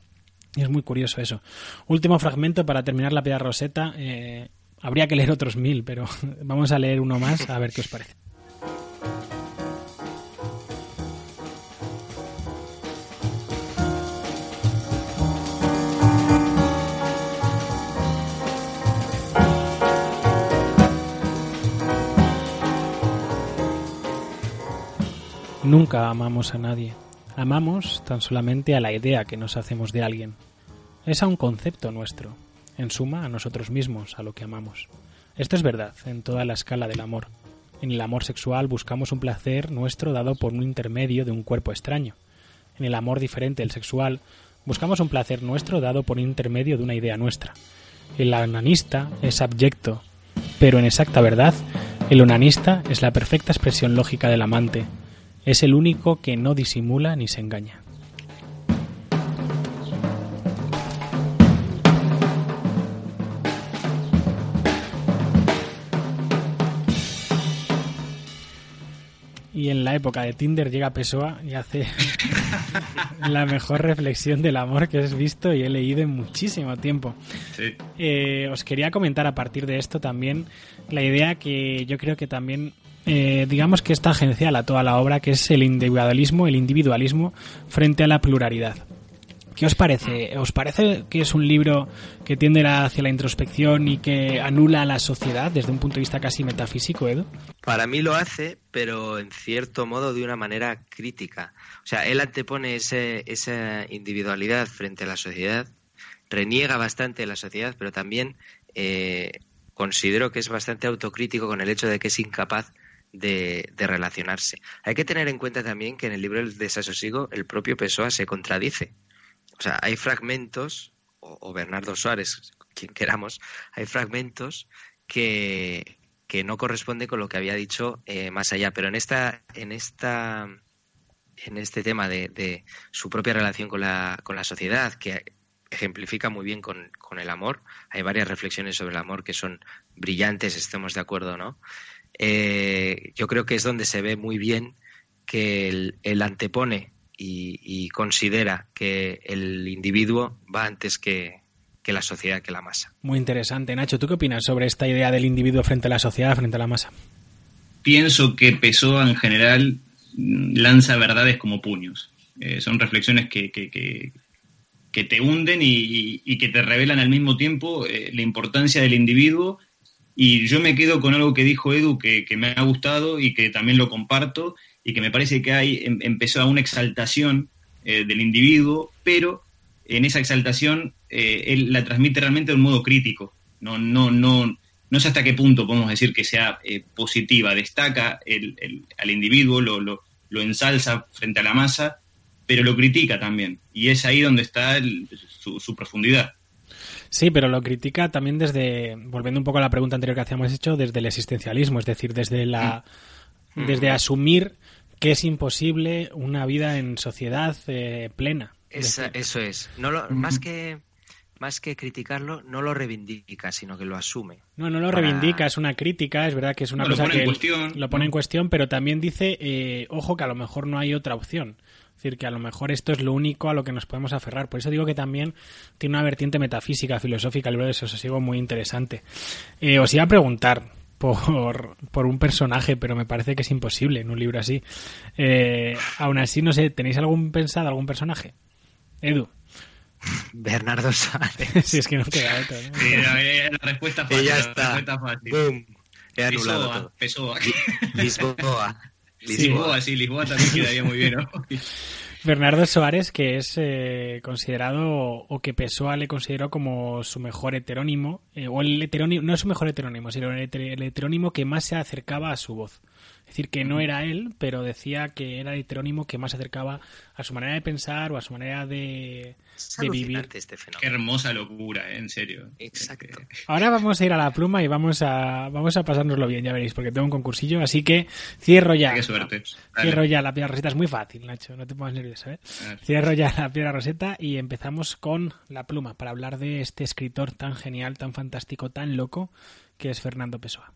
es muy curioso eso. Último fragmento para terminar la piedra roseta. Eh, habría que leer otros mil, pero vamos a leer uno más a ver qué os parece. Nunca amamos a nadie. Amamos tan solamente a la idea que nos hacemos de alguien. Es a un concepto nuestro. En suma, a nosotros mismos, a lo que amamos. Esto es verdad en toda la escala del amor. En el amor sexual buscamos un placer nuestro dado por un intermedio de un cuerpo extraño. En el amor diferente del sexual buscamos un placer nuestro dado por un intermedio de una idea nuestra. El onanista es abyecto, pero en exacta verdad, el onanista es la perfecta expresión lógica del amante. Es el único que no disimula ni se engaña. La época de Tinder llega Pessoa y hace la mejor reflexión del amor que has visto y he leído en muchísimo tiempo. Eh, os quería comentar a partir de esto también la idea que yo creo que también eh, digamos que es tangencial a toda la obra, que es el individualismo, el individualismo frente a la pluralidad. ¿Qué os parece? ¿Os parece que es un libro que tiende hacia la introspección y que anula a la sociedad desde un punto de vista casi metafísico, Edu? Para mí lo hace, pero en cierto modo de una manera crítica. O sea, él antepone ese, esa individualidad frente a la sociedad, reniega bastante de la sociedad, pero también eh, considero que es bastante autocrítico con el hecho de que es incapaz de, de, relacionarse. Hay que tener en cuenta también que en el libro del desasosiego el propio Pessoa se contradice. O sea, hay fragmentos, o, Bernardo Suárez, quien queramos, hay fragmentos que, que no corresponden con lo que había dicho eh, más allá. Pero en esta, en esta, en este tema de, de, su propia relación con la, con la sociedad, que ejemplifica muy bien con, con, el amor, hay varias reflexiones sobre el amor que son brillantes, estemos de acuerdo, ¿no? Eh, yo creo que es donde se ve muy bien que el, el antepone y, considera que el individuo va antes que, la sociedad, que la masa. Muy interesante. Nacho, ¿tú qué opinas sobre esta idea del individuo frente a la sociedad, frente a la masa? Pienso que Pessoa en general lanza verdades como puños. Eh, son reflexiones que, que, te hunden y, que te revelan al mismo tiempo eh, la importancia del individuo. Y yo me quedo con algo que dijo Edu que, me ha gustado y que también lo comparto, y que me parece que hay, em, empezó a una exaltación eh, del individuo, pero en esa exaltación eh, él la transmite realmente de un modo crítico. No, no, no, no sé hasta qué punto podemos decir que sea eh, positiva. Destaca el, al individuo, lo, lo, lo, ensalza frente a la masa, pero lo critica también. Y es ahí donde está su, su, profundidad. Sí, pero lo critica también desde, volviendo un poco a la pregunta anterior que hacíamos hecho, desde el existencialismo, es decir, desde la, mm. Desde asumir que es imposible una vida en sociedad eh, plena. eso es. No Más que más que criticarlo, no lo reivindica, sino que lo asume. No, no lo reivindica, es una crítica, es verdad que es una cosa que lo pone en cuestión, pero también dice, eh, ojo, que a lo mejor no hay otra opción. Es decir, que a lo mejor esto es lo único a lo que nos podemos aferrar. Por eso digo que también tiene una vertiente metafísica, filosófica, el libro de Sosiego muy interesante. Eh, os iba a preguntar, por, por un personaje, pero me parece que es imposible en un libro así. Eh, aún así, no sé, ¿tenéis algún pensado, algún personaje? Edu. Bernardo Suárez. si es que no queda otro. ¿no? Sí, la, respuesta fácil. Y ya está. La respuesta fácil. Boom. He anulado Pessoa, todo. Pessoa. Lisboa. Lisboa, sí, Lisboa también quedaría muy bien. ¿no? Bernardo Soares, que es eh, considerado, o que Pessoa le consideró como su mejor heterónimo, eh, o el heterónimo, no es su mejor heterónimo, sino el, heter- el heterónimo que más se acercaba a su voz. Es decir, que no era él, pero decía que era el heterónimo que más se acercaba a su manera de pensar o a su manera de, Es de vivir. este fenómeno. Qué hermosa locura, ¿eh? en serio. Exacto. Ahora vamos a ir a la pluma y vamos a, vamos a pasárnoslo bien, ya veréis, porque tengo un concursillo, así que cierro ya. Qué suerte. Dale. Cierro ya la piedra roseta, es muy fácil, Nacho, no te pongas nervioso, ¿eh? Cierro ya la piedra roseta y empezamos con la pluma para hablar de este escritor tan genial, tan fantástico, tan loco que es Fernando Pessoa.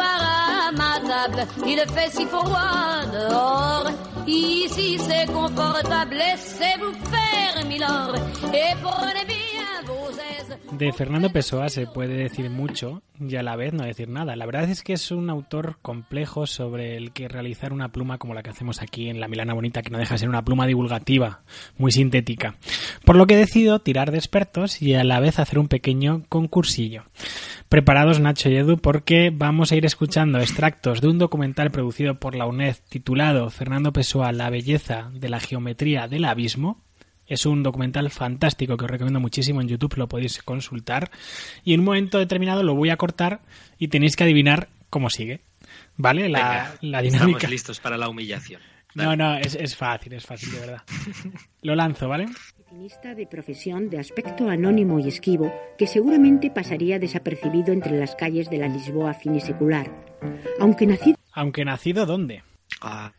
À ma table. Il fait si froid dehors. Ici, c'est confortable. Laissez-vous faire, Milord, et prenez bien vos aises. De Fernando Pessoa se puede decir mucho y a la vez no decir nada. La verdad es que es un autor complejo sobre el que realizar una pluma como la que hacemos aquí en La Milana Bonita, que no deja de ser una pluma divulgativa, muy sintética. Por lo que he decidido tirar de expertos y a la vez hacer un pequeño concursillo. Preparados Nacho y Edu porque vamos a ir escuchando extractos de un documental producido por la UNED titulado Fernando Pessoa, la belleza de la geometría del abismo es un documental fantástico que os recomiendo muchísimo en YouTube, lo podéis consultar. Y en un momento determinado lo voy a cortar y tenéis que adivinar cómo sigue. ¿Vale? La, la dinámica. Estamos listos para la humillación. No, no, es, es fácil, es fácil, de verdad. lo lanzo, ¿vale? De profesión de aspecto anónimo y esquivo que seguramente pasaría desapercibido entre las calles de la Lisboa finisecular. Aunque nacido. Aunque nacido, ¿dónde? Ah,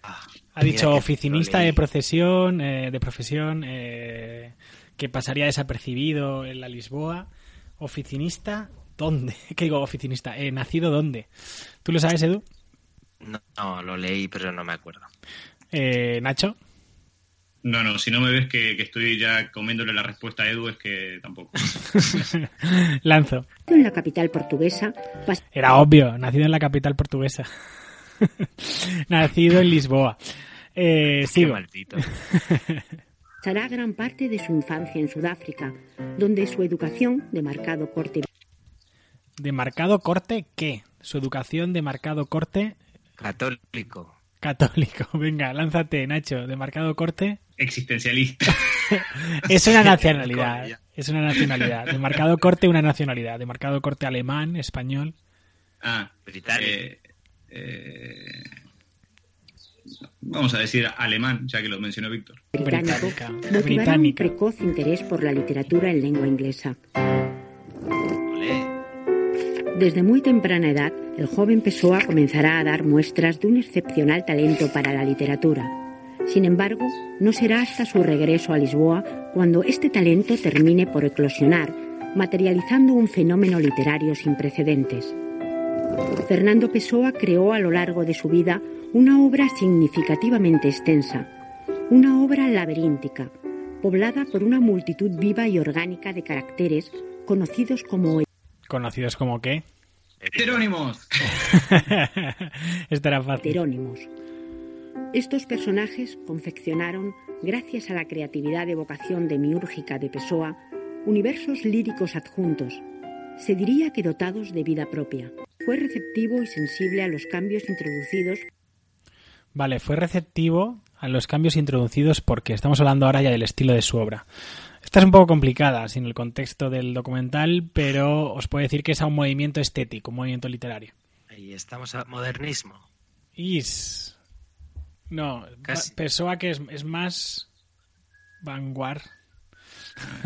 Ha dicho oficinista de procesión, eh, de profesión, eh, que pasaría desapercibido en la Lisboa. Oficinista, ¿dónde? ¿Qué digo oficinista? Eh, ¿Nacido dónde? ¿Tú lo sabes, Edu? No, no, lo leí, pero no me acuerdo. Eh, Nacho. No, no, si no me ves que, que estoy ya comiéndole la respuesta a Edu, es que tampoco. Lanzo. En la capital portuguesa. Era obvio, nacido en la capital portuguesa. nacido en Lisboa. Eh, sigo. Pasará gran parte de su infancia en Sudáfrica, donde su educación, de marcado corte ¿De marcado corte qué? Su educación de marcado corte Católico. católico. Venga, lánzate, Nacho. De marcado corte. Existencialista. Es una nacionalidad. Es una nacionalidad. De marcado corte, una nacionalidad. De marcado corte alemán, español. Ah, Británico. eh, eh, vamos a decir alemán, ya que lo mencionó Víctor. Británica. motivará un Británica. precoz interés por la literatura en lengua inglesa. Desde muy temprana edad, el joven Pessoa comenzará a dar muestras de un excepcional talento para la literatura. Sin embargo, no será hasta su regreso a Lisboa cuando este talento termine por eclosionar, materializando un fenómeno literario sin precedentes. Fernando Pessoa creó a lo largo de su vida una obra significativamente extensa, una obra laberíntica, poblada por una multitud viva y orgánica de caracteres conocidos como Conocidos como qué. Heterónimos. Esto era fácil. heterónimos. Estos personajes confeccionaron, gracias a la creatividad de vocación demiúrgica de Pessoa, universos líricos adjuntos, se diría que dotados de vida propia. Fue receptivo y sensible a los cambios introducidos Vale, fue receptivo a los cambios introducidos porque estamos hablando ahora ya del estilo de su obra. Esta es un poco complicada sin el contexto del documental, pero os puedo decir que es a un movimiento estético, un movimiento literario. Ahí estamos a modernismo. Is. No, Casi. Pessoa que es, es más vanguard.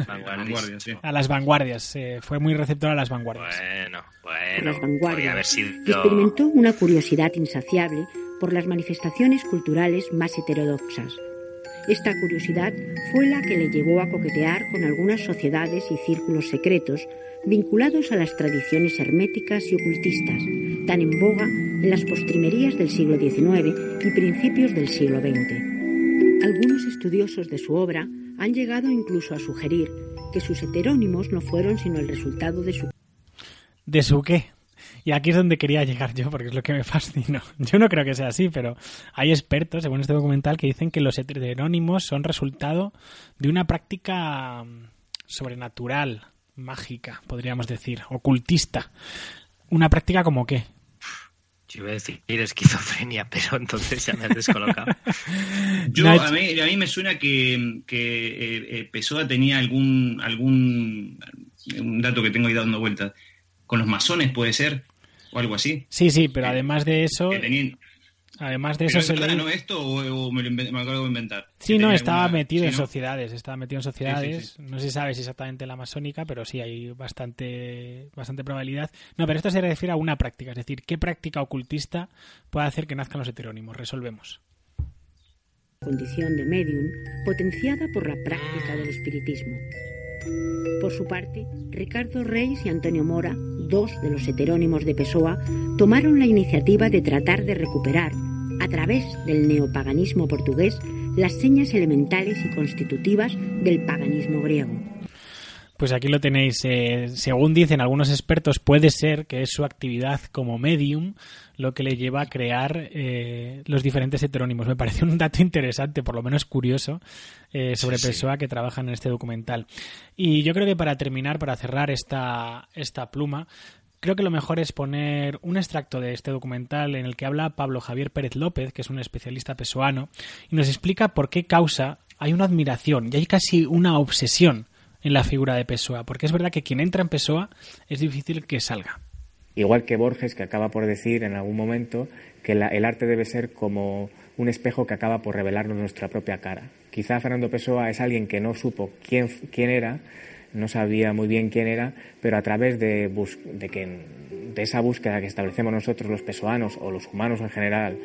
Vanguardia, sí. A las vanguardias, eh, fue muy receptor a las vanguardias. Bueno, bueno. las vanguardias haber sido... experimentó una curiosidad insaciable por las manifestaciones culturales más heterodoxas. Esta curiosidad fue la que le llevó a coquetear con algunas sociedades y círculos secretos vinculados a las tradiciones herméticas y ocultistas, tan en boga en las postrimerías del siglo XIX y principios del siglo XX. Algunos estudiosos de su obra han llegado incluso a sugerir que sus heterónimos no fueron sino el resultado de su ¿De su qué? Y aquí es donde quería llegar yo, porque es lo que me fascinó. Yo no creo que sea así, pero hay expertos, según este documental, que dicen que los heterónimos son resultado de una práctica mm, sobrenatural, mágica, podríamos decir, ocultista. ¿Una práctica como qué? Yo iba a decir esquizofrenia, pero entonces ya me has descolocado. Yo, a, mí, a mí me suena que, que eh, eh, Pessoa tenía algún, algún un dato que tengo ahí dando vueltas. Con los masones puede ser, o algo así. Sí, sí, pero además de eso, Que tenían- además de ¿Pero eso es se le... no esto o, o me, lo me acabo de inventar? Sí, no, estaba alguna- metido sí, en ¿no? sociedades, estaba metido en sociedades. sí, No se sabe si exactamente la masónica, pero sí hay bastante, bastante probabilidad. No, pero esto se refiere a una práctica, es decir, ¿qué práctica ocultista puede hacer que nazcan los heterónimos? Resolvemos. condición de medium potenciada por la práctica del espiritismo. Por su parte, Ricardo Reis y Antonio Mora, dos de los heterónimos de Pessoa, tomaron la iniciativa de tratar de recuperar, a través del neopaganismo portugués, las señas elementales y constitutivas del paganismo griego. Pues aquí lo tenéis. Eh, según dicen algunos expertos, puede ser que es su actividad como medium lo que le lleva a crear eh, los diferentes heterónimos. Me parece un dato interesante, por lo menos curioso, eh, sobre Pessoa que trabaja en este documental. Y yo creo que para terminar, para cerrar esta, esta pluma, creo que lo mejor es poner un extracto de este documental en el que habla Pablo Javier Pérez López, que es un especialista pesoano, y nos explica por qué causa hay una admiración y hay casi una obsesión en la figura de Pessoa, porque es verdad que quien entra en Pessoa es difícil que salga. Igual que Borges, que acaba por decir en algún momento que el arte debe ser como un espejo que acaba por revelarnos nuestra propia cara. Quizá Fernando Pessoa es alguien que no supo quién, quién era, no sabía muy bien quién era, pero a través de, de, que, de esa búsqueda que establecemos nosotros los pesoanos o los humanos en general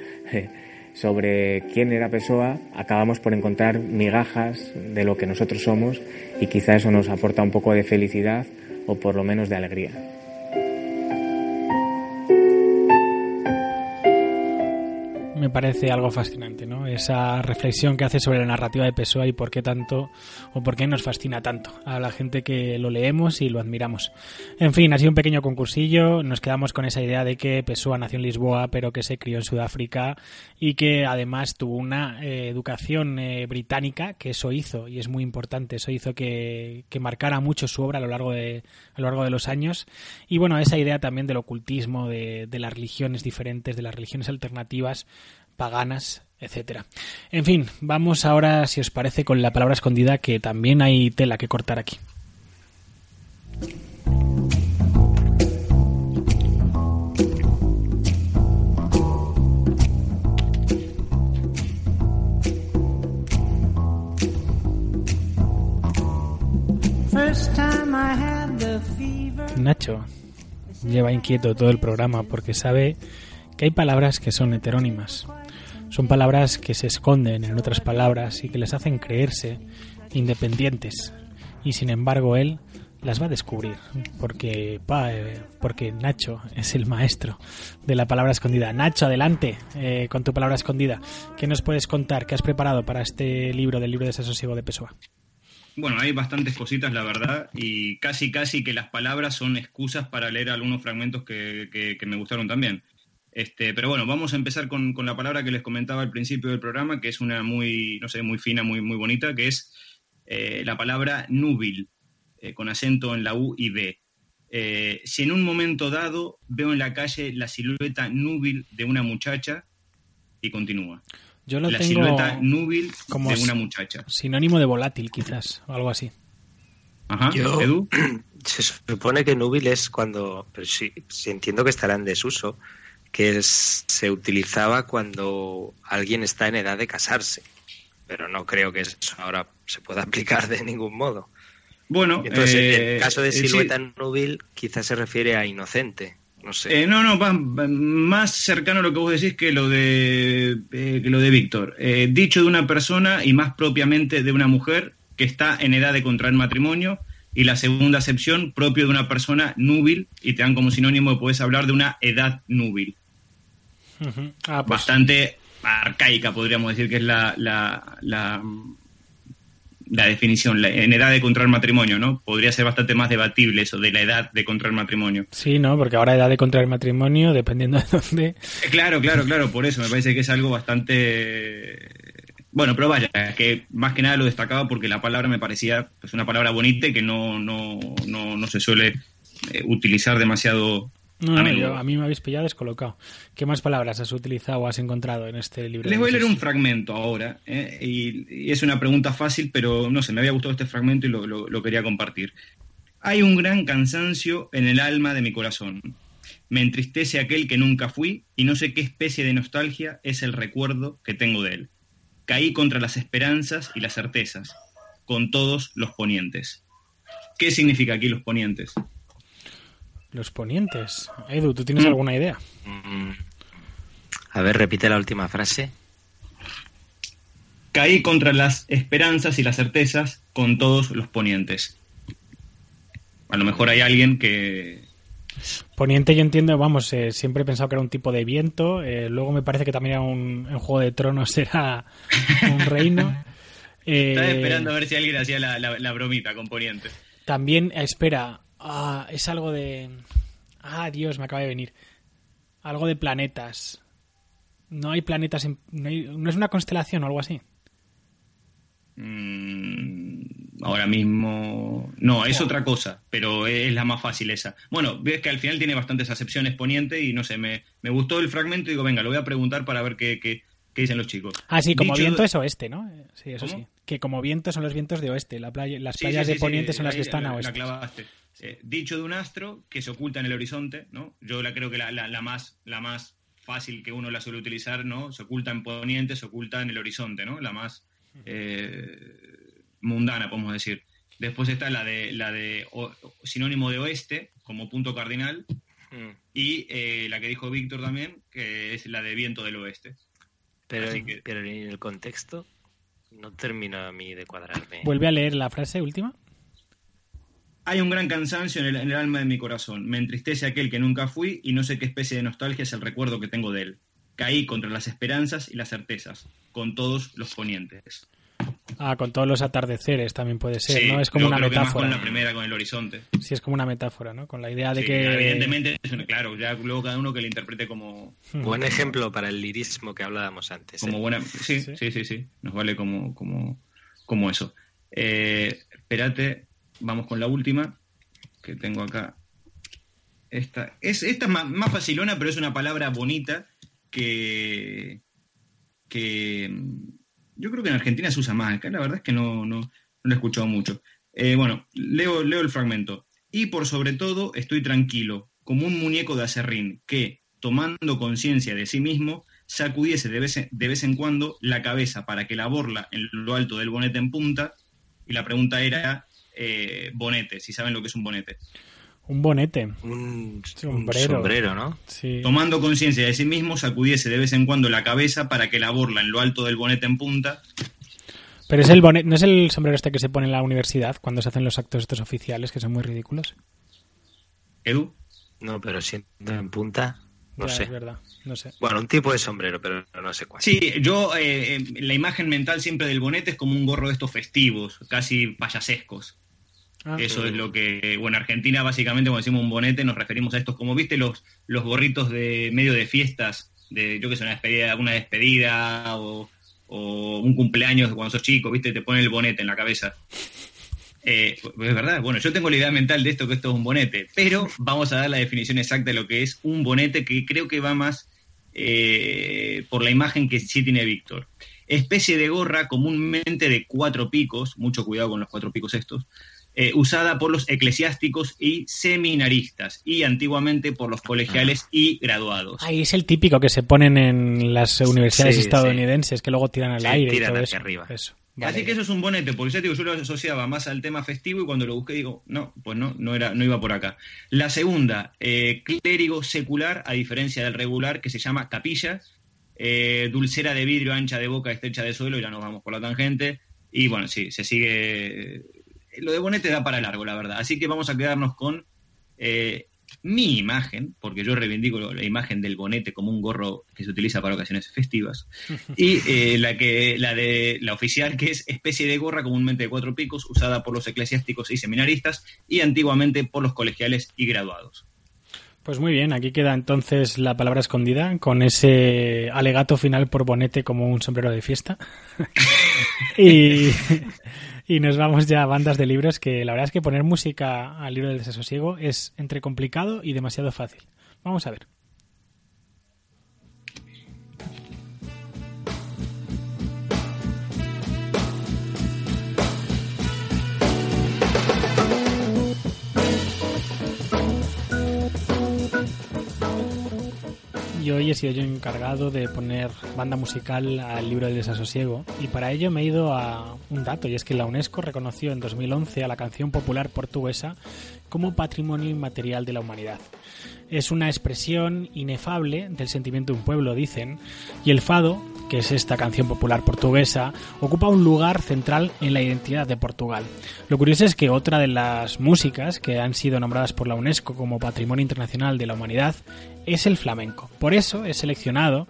sobre quién era Pessoa, acabamos por encontrar migajas de lo que nosotros somos y quizá eso nos aporta un poco de felicidad o por lo menos de alegría. Me parece algo fascinante, ¿no? Esa reflexión que hace sobre la narrativa de Pessoa y por qué tanto o por qué nos fascina tanto. A la gente que lo leemos y lo admiramos. En fin, ha sido un pequeño concursillo, nos quedamos con esa idea de que Pessoa nació en Lisboa, pero que se crió en Sudáfrica y que además tuvo una eh, educación eh, británica, que eso hizo y es muy importante, eso hizo que, que marcara mucho su obra a lo largo de a lo largo de los años. Y bueno, esa idea también del ocultismo, de, de las religiones diferentes, de las religiones alternativas paganas, etcétera. En fin, vamos ahora, si os parece, con la palabra escondida, que también hay tela que cortar aquí. Nacho lleva inquieto todo el programa porque sabe que hay palabras que son heterónimas son palabras que se esconden en otras palabras y que les hacen creerse independientes. Y sin embargo él las va a descubrir porque, eh, porque Nacho es el maestro de la palabra escondida. Nacho, adelante eh, con tu palabra escondida. ¿Qué nos puedes contar? ¿Qué has preparado para este libro del libro de desasosiego de Pessoa? Bueno, hay bastantes cositas, la verdad, y casi, casi que las palabras son excusas para leer algunos fragmentos que, que me gustaron también. Este, pero bueno, vamos a empezar con, la palabra que les comentaba al principio del programa, que es una muy, no sé, muy fina, muy, muy bonita, que es eh, la palabra núbil, eh, con acento en la U y B. Eh, si en un momento dado veo en la calle la silueta núbil de una muchacha, y continúa. Yo lo la tengo silueta núbil como de una muchacha. Sinónimo de volátil, quizás, o algo así. Ajá, Yo- Edu. Se supone que núbil es cuando, pero sí, sí entiendo que estará en desuso, que es- se utilizaba cuando alguien está en edad de casarse, pero no creo que eso ahora se pueda aplicar de ningún modo. Bueno, Entonces, en eh, el caso de eh, sí. silueta núbil, quizás se refiere a inocente, no sé. Eh, no, no, va, va más cercano a lo que vos decís que lo de, eh, que lo de Víctor. Eh, dicho de una persona y más propiamente de una mujer que está en edad de contraer matrimonio y la segunda acepción propio de una persona núbil y te dan como sinónimo que puedes hablar de una edad núbil. Ah, pues, Bastante arcaica, podríamos decir que es la, la, la, la definición, la- en edad de contraer matrimonio, ¿no? Podría ser bastante más debatible eso de la edad de contraer matrimonio. Sí, ¿no? Porque ahora edad de contraer matrimonio, dependiendo de dónde... Eh, Claro, claro, claro, por eso me parece que es algo bastante... Bueno, pero vaya, que más que nada lo destacaba porque la palabra me parecía pues, una palabra bonita y que no, no, no, no se suele eh, utilizar demasiado No, a yo- a mí me habéis pillado descolocado. ¿Qué más palabras has utilizado o has encontrado en este libro? Les voy a leer un fragmento ahora, ¿eh? y, y es una pregunta fácil, pero no sé, me había gustado este fragmento y lo, lo- lo quería compartir. Hay un gran cansancio en el alma de mi corazón. Me entristece aquel que nunca fui y no sé qué especie de nostalgia es el recuerdo que tengo de él. Caí contra las esperanzas y las certezas, con todos los ponientes. ¿Qué significa aquí los ponientes? Los ponientes. Edu, ¿tú tienes Mm. alguna idea? A ver, repite la última frase. Caí contra las esperanzas y las certezas con todos los ponientes. A lo mejor hay alguien que, Poniente yo entiendo, vamos, eh, siempre he pensado que era un tipo de viento, eh, luego me parece que también era un, en Juego de Tronos era un reino. Eh, Estaba esperando a ver si alguien hacía la, la- la bromita con Poniente. También, eh, espera, ah, es algo de... Ah, Dios, me acaba de venir. Algo de planetas. No hay planetas, en- no, hay- no es una constelación o algo así. Mm, ahora mismo. No, es otra cosa, pero es la más fácil esa. Bueno, ves que al final tiene bastantes acepciones poniente y no sé, me, me gustó el fragmento y digo, venga, lo voy a preguntar para ver qué, qué, qué dicen los chicos. Ah, sí, como Dicho- viento es oeste, ¿no? Eh, Sí, eso ¿Cómo? sí. Que como viento son los vientos de oeste. La playa, las Sí, playas sí, de poniente son las que están la- a la oeste. clavaste. Eh, dicho de un astro que se oculta en el horizonte, ¿no? Yo la creo que la, la- la más, la más fácil que uno la suele utilizar, ¿no? Se oculta en poniente, se oculta en el horizonte, ¿no? La más eh, mundana, podemos decir. Después está la de, la de o- sinónimo de oeste como punto cardinal Mm. y eh, la que dijo Víctor también, que es la de viento del oeste. Pero, en- que- pero en el contexto no termina a mí de cuadrarme. Vuelve a leer la frase última. Hay un gran cansancio en el, en el alma de mi corazón. Me entristece aquel que nunca fui y no sé qué especie de nostalgia es el recuerdo que tengo de él. Caí contra las esperanzas y las certezas, con todos los ponientes. Ah, con todos los atardeceres también puede ser, Sí, ¿no? Es como yo una creo que más metáfora. con la primera, con el horizonte. Sí, es como una metáfora, ¿no? Con la idea de Sí, que... Evidentemente, claro, ya luego cada uno que le interprete como, Buen ejemplo para el lirismo que hablábamos antes. como ¿eh? buena. Sí, sí, sí, sí, Nos vale como, como, como eso. Eh, espérate, vamos con la última que tengo acá. Esta es, esta es más, más facilona, pero es una palabra bonita que, que mm, yo creo que en Argentina se usa más. Acá la verdad es que no, no, no lo he escuchado mucho. Eh, bueno, leo, leo el fragmento. Y por sobre todo estoy tranquilo, como un muñeco de acerrín, que, tomando conciencia de sí mismo, sacudiese de vez, en, de vez en cuando la cabeza para que la borla en lo alto del bonete en punta. Y la pregunta era, eh, bonete, si saben lo que es un bonete. Un bonete. Un sombrero. sombrero, ¿no? Sí. Tomando conciencia de sí mismo, sacudiese de vez en cuando la cabeza para que la borla en lo alto del bonete en punta. Pero es el bonet, ¿no es el sombrero este que se pone en la universidad cuando se hacen los actos estos oficiales que son muy ridículos? Edu. No, pero siendo en punta, no Ya, sé. Es verdad, no sé. Bueno, un tipo de sombrero, pero no sé cuál. Sí, yo, eh, eh, la imagen mental siempre del bonete es como un gorro de estos festivos, casi payasescos. Ah. Eso es lo que, bueno, en Argentina básicamente cuando decimos un bonete nos referimos a estos, como viste los, los gorritos de medio de fiestas, de yo que sé, una despedida, una despedida o, o un cumpleaños de cuando sos chico, viste, te ponen el bonete en la cabeza. Eh, es verdad, bueno, yo tengo la idea mental de esto que esto es un bonete, pero vamos a dar la definición exacta de lo que es un bonete que creo que va más eh, por la imagen que sí tiene Víctor. Especie de gorra comúnmente de cuatro picos, mucho cuidado con los cuatro picos estos, eh, usada por los eclesiásticos y seminaristas y antiguamente por los colegiales y graduados. Ahí es el típico que se ponen en las universidades Sí, estadounidenses, que luego tiran al Sí, aire y tiran todo hacia eso. arriba. Eso. Así que eso es un bonete, porque ya digo, yo lo asociaba más al tema festivo y cuando lo busqué digo, no, pues no, no, era, no iba por acá. La segunda, eh, clérigo secular, a diferencia del regular, que se llama capilla, eh, dulcera de vidrio, ancha de boca, estrecha de suelo, y ya nos vamos por la tangente. Y bueno, sí, se sigue. Lo de bonete da para largo, la verdad. Así que vamos a quedarnos con eh, mi imagen, porque yo reivindico la imagen del bonete como un gorro que se utiliza para ocasiones festivas. Y eh, la que la de la oficial, que es especie de gorra comúnmente de cuatro picos, usada por los eclesiásticos y seminaristas, y antiguamente por los colegiales y graduados. Pues muy bien, aquí queda entonces la palabra escondida con ese alegato final por bonete como un sombrero de fiesta. y, y nos vamos ya a bandas de libros que la verdad es que poner música al libro del desasosiego es entre complicado y demasiado fácil. Vamos a ver. Y hoy he sido yo encargado de poner banda musical al libro del desasosiego y para ello me he ido a un dato y es que la UNESCO reconoció en 2011 a la canción popular portuguesa como patrimonio inmaterial de la humanidad. Es una expresión inefable del sentimiento de un pueblo, dicen, y el fado, que es esta canción popular portuguesa, ocupa un lugar central en la identidad de Portugal. Lo curioso es que otra de las músicas que han sido nombradas por la UNESCO como Patrimonio Internacional de la Humanidad es el flamenco. Por eso he seleccionado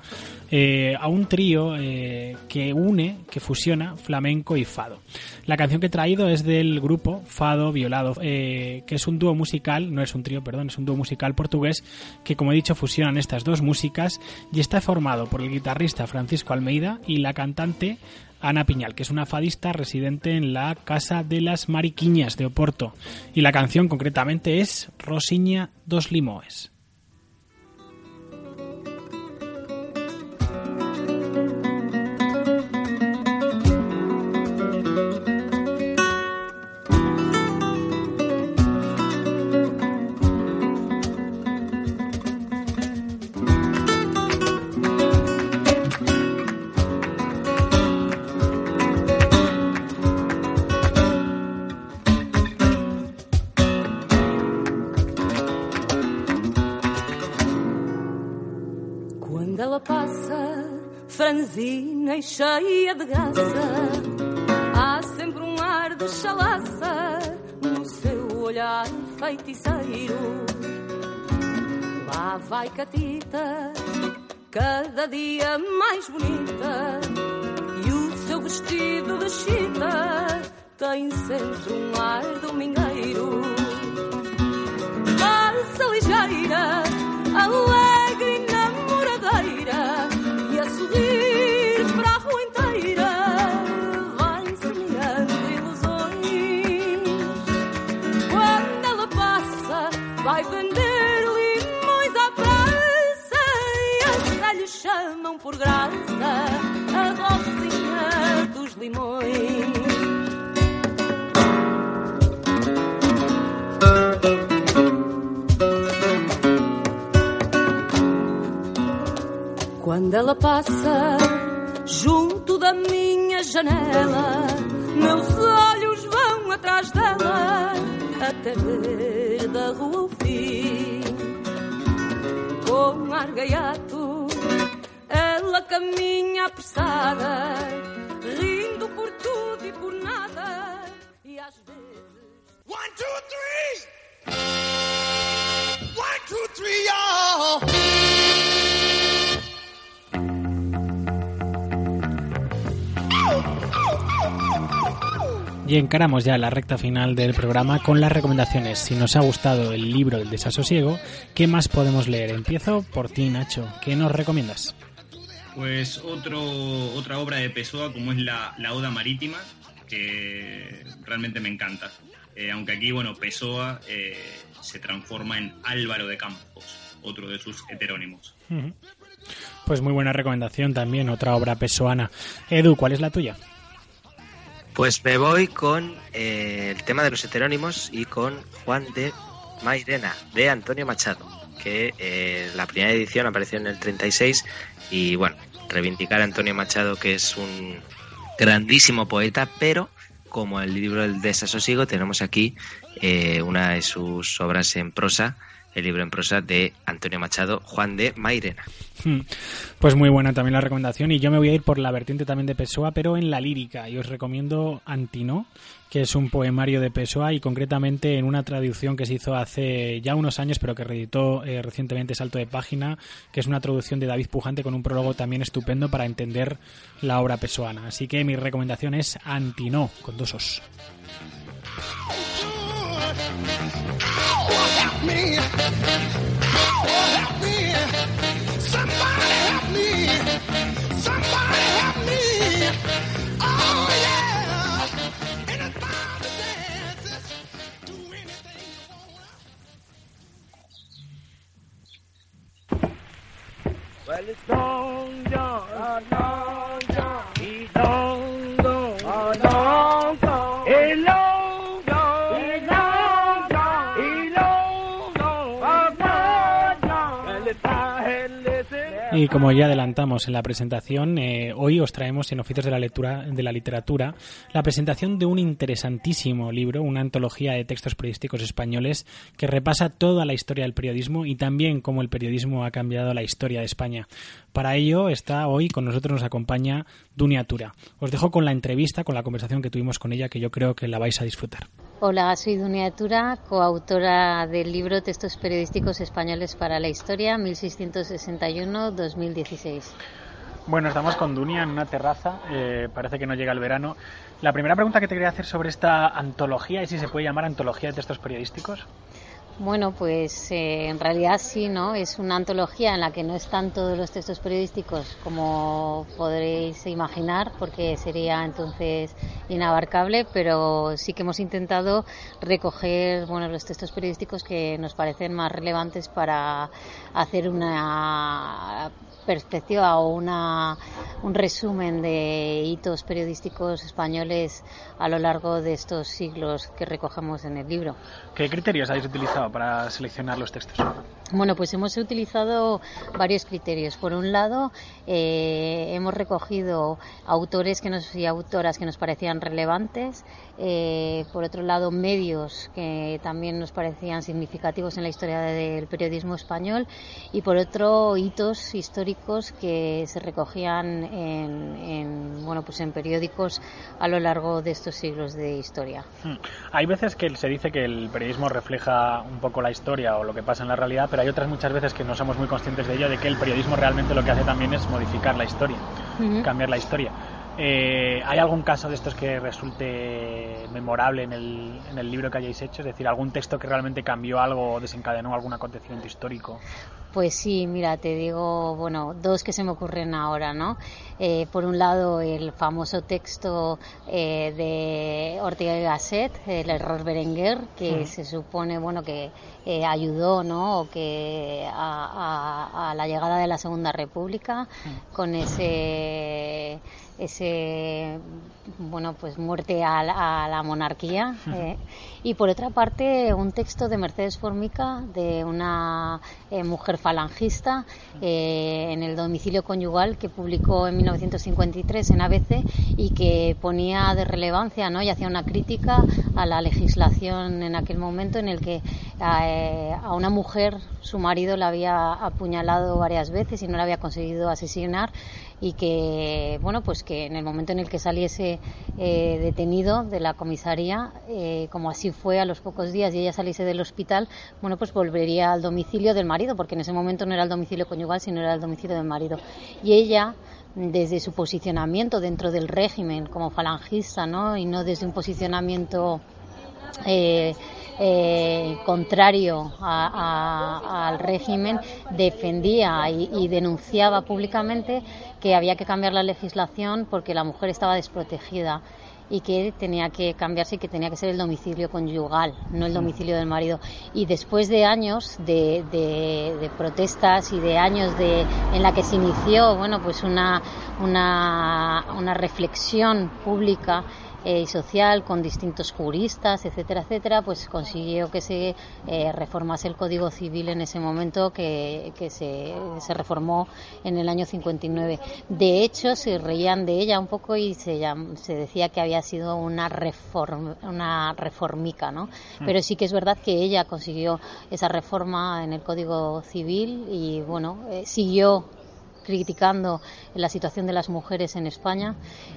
eh, a un trío eh, que une, que fusiona flamenco y fado. La canción que he traído es del grupo Fado Violado, eh, que es un dúo musical, no es un trío, perdón, es un dúo musical portugués que, como he dicho, fusionan estas dos músicas y está formado por el guitarrista Francisco Almeida y la cantante Ana Piñal, que es una fadista residente en la Casa de las Mariquiñas de Oporto. Y la canción concretamente es Rosiña dos Limoes. Franzina e cheia de graça, há sempre um ar de chalaça no seu olhar feiticeiro. Lá vai Catita, cada dia mais bonita, e o seu vestido de chita tem sempre um ar domingueiro. Passa ligeira, alegre por graça a rocinha dos limões. Quando ela passa junto da minha janela, meus olhos vão atrás dela até ver da rua o fim. Com ar gaiato, ela caminha apressada, rindo por tudo e por nada. E às vezes. One, two, three! One, two, three, y'all! Y encaramos ya la recta final del programa con las recomendaciones. Si nos ha gustado el libro del desasosiego, ¿qué más podemos leer? Empiezo por ti, Nacho. ¿Qué nos recomiendas? Pues otro, otra obra de Pessoa como es la, la Oda Marítima, que realmente me encanta. Eh, aunque aquí, bueno, Pessoa eh, se transforma en Álvaro de Campos, otro de sus heterónimos. Pues muy buena recomendación también, otra obra pesoana. Edu, ¿cuál es la tuya? Pues me voy con eh, el tema de los heterónimos y con Juan de Mairena, de Antonio Machado, que eh, la primera edición apareció en el 36 y bueno, reivindicar a Antonio Machado que es un grandísimo poeta, pero como el libro del desasosiego tenemos aquí eh, una de sus obras en prosa, el libro en prosa de Antonio Machado, Juan de Mairena. Hmm. Pues muy buena también la recomendación y yo me voy a ir por la vertiente también de Pessoa, pero en la lírica y os recomiendo Antino, que es un poemario de Pessoa y concretamente en una traducción que se hizo hace ya unos años, pero que reeditó eh, recientemente Salto de Página, que es una traducción de David Pujante con un prólogo también estupendo para entender la obra pesoana. Así que mi recomendación es Antino, con dos os. Well, it's Long John. Long John. He's long Y como ya adelantamos en la presentación, eh, hoy os traemos en Oficios de la, lectura, de la Literatura la presentación de un interesantísimo libro, una antología de textos periodísticos españoles que repasa toda la historia del periodismo y también cómo el periodismo ha cambiado la historia de España. Para ello está hoy con nosotros nos acompaña Dunia Tura. Os dejo con la entrevista, con la conversación que tuvimos con ella, que yo creo que la vais a disfrutar. Hola, soy Dunia Tura, coautora del libro Textos Periodísticos Españoles para la Historia 1661-2016. Bueno, estamos con Dunia en una terraza, eh, parece que no llega el verano. La primera pregunta que te quería hacer sobre esta antología es si se puede llamar antología de textos periodísticos. Bueno, pues eh, en realidad sí, ¿no? Es una antología en la que no están todos los textos periodísticos como podréis imaginar, porque sería entonces inabarcable, pero sí que hemos intentado recoger, bueno, los textos periodísticos que nos parecen más relevantes para hacer una perspectiva o una, un resumen de hitos periodísticos españoles a lo largo de estos siglos que recogemos en el libro. ¿Qué criterios habéis utilizado para seleccionar los textos? Bueno, pues hemos utilizado varios criterios. Por un lado, eh, hemos recogido autores que nos, y autoras que nos parecían relevantes. Eh, por otro lado, medios que también nos parecían significativos en la historia del periodismo español. Y por otro, hitos históricos que se recogían en, en, bueno, pues en periódicos a lo largo de estos siglos de historia. Hmm. Hay veces que se dice que el periodismo refleja un poco la historia o lo que pasa en la realidad, pero hay otras muchas veces que no somos muy conscientes de ello, de que el periodismo realmente lo que hace también es modificar la historia, cambiar la historia. Eh, ¿Hay algún caso de estos que resulte memorable en el, en el libro que hayáis hecho? Es decir, algún texto que realmente cambió algo o desencadenó algún acontecimiento histórico. Pues sí, mira, te digo, bueno, dos que se me ocurren ahora, ¿no? Eh, por un lado, el famoso texto eh, de Ortega y Gasset, el error Berenguer, que se supone, bueno, que eh, ayudó, ¿no? O que a, a- a la llegada de la Segunda República con ese ese bueno pues muerte a la, a la monarquía eh. y por otra parte un texto de Mercedes Formica de una eh, mujer falangista eh, en el domicilio conyugal que publicó en 1953 en ABC y que ponía de relevancia ¿no? y hacía una crítica a la legislación en aquel momento en el que eh, a una mujer su marido la había apuñalado varias veces y no la había conseguido asesinar y que bueno pues que en el momento en el que saliese eh, detenido de la comisaría eh, como así fue a los pocos días y ella saliese del hospital bueno pues volvería al domicilio del marido porque en ese momento no era el domicilio conyugal sino era el domicilio del marido. Y ella desde su posicionamiento dentro del régimen como falangista no y no desde un posicionamiento eh, eh, contrario a- a- al régimen defendía y, y denunciaba públicamente que había que cambiar la legislación porque la mujer estaba desprotegida y que tenía que cambiarse y que tenía que ser el domicilio conyugal, no el domicilio del marido. Y después de años de, de- de protestas y de años de, en la que se inició bueno, pues una, una, una reflexión pública y social con distintos juristas, etcétera, etcétera, pues consiguió que se eh, reformase el Código Civil en ese momento que, que se, se reformó en el año 59. De hecho, se reían de ella un poco y se, se decía que había sido una, reform, una reformica, ¿no? Mm. Pero sí que es verdad que ella consiguió esa reforma en el Código Civil y, bueno, eh, siguió criticando la situación de las mujeres en España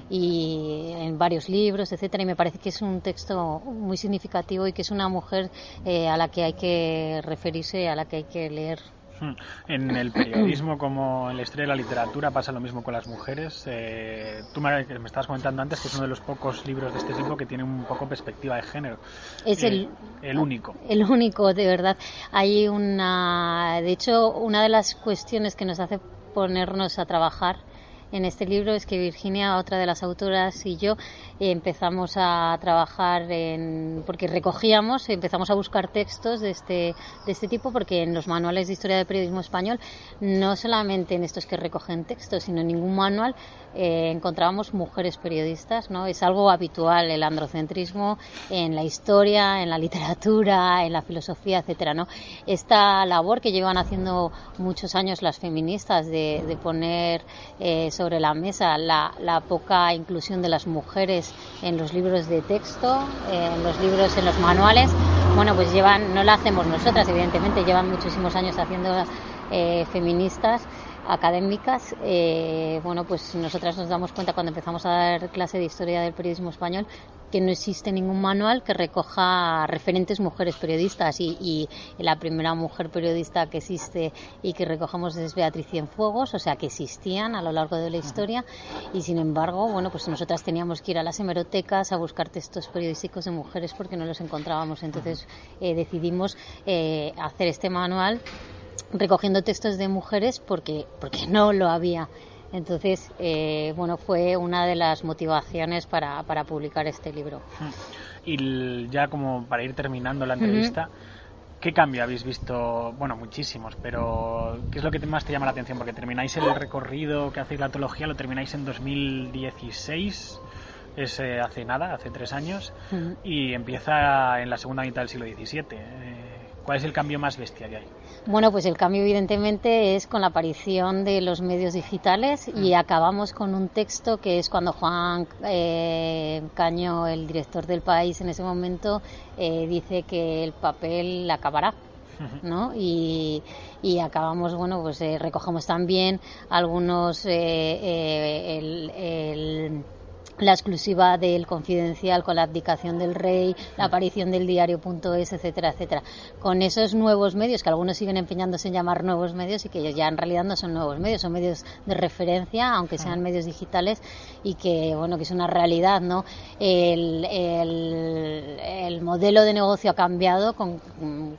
y en varios libros, etcétera, y me parece que es un texto muy significativo y que es una mujer eh, a la que hay que referirse, a la que hay que leer. Hmm. En el periodismo, como en la historia de la literatura, pasa lo mismo con las mujeres. Eh, tú me, me estabas comentando antes que es uno de los pocos libros de este tipo que tiene un poco perspectiva de género. Es Eh, el- el único. El único, de verdad. Hay una, de hecho, una de las cuestiones que nos hace ponernos a trabajar. En este libro es que Virginia, otra de las autoras, y yo empezamos a trabajar en, porque recogíamos, empezamos a buscar textos de este, de este tipo, porque en los manuales de historia del periodismo español, no solamente en estos que recogen textos, sino en ningún manual eh, encontrábamos mujeres periodistas, ¿no? Es algo habitual el androcentrismo en la historia, en la literatura, en la filosofía, etcétera, ¿no? Esta labor que llevan haciendo muchos años las feministas de, de poner eh, sobre la mesa la, la poca inclusión de las mujeres en los libros de texto, eh, en los libros, en los manuales, bueno, pues llevan, no la hacemos nosotras, evidentemente, llevan muchísimos años haciendo eh, feministas académicas, eh, bueno, pues nosotras nos damos cuenta cuando empezamos a dar clase de historia del periodismo español que no existe ningún manual que recoja referentes mujeres periodistas y, y la primera mujer periodista que existe y que recogemos es Beatriz Cienfuegos, o sea que existían a lo largo de la historia. Y sin embargo, bueno, pues nosotras teníamos que ir a las hemerotecas a buscar textos periodísticos de mujeres porque no los encontrábamos. Entonces eh, decidimos eh, hacer este manual recogiendo textos de mujeres porque, porque no lo había. Entonces, eh, bueno, fue una de las motivaciones para, para publicar este libro. Y l- ya como para ir terminando la entrevista, ¿qué cambio habéis visto? Bueno, muchísimos, pero ¿qué es lo que más te llama la atención? Porque termináis el recorrido que hacéis la antología, lo termináis en 2016, es eh, hace nada, hace tres años, y empieza en la segunda mitad del siglo XVII. Eh, ¿Cuál es el cambio más bestia que hay? Bueno, pues el cambio evidentemente es con la aparición de los medios digitales y acabamos con un texto que es cuando Juan eh, Caño, el director del país en ese momento, eh, dice que el papel acabará. ¿no? Y, y acabamos, bueno, pues eh, recogemos también algunos, eh, eh, el- el- la exclusiva del confidencial con la abdicación del rey, la aparición del diario.es, etcétera, etcétera. Con esos nuevos medios, que algunos siguen empeñándose en llamar nuevos medios y que ya en realidad no son nuevos medios, son medios de referencia, aunque sean medios digitales y que, bueno, que es una realidad, ¿no? El, el- el modelo de negocio ha cambiado con-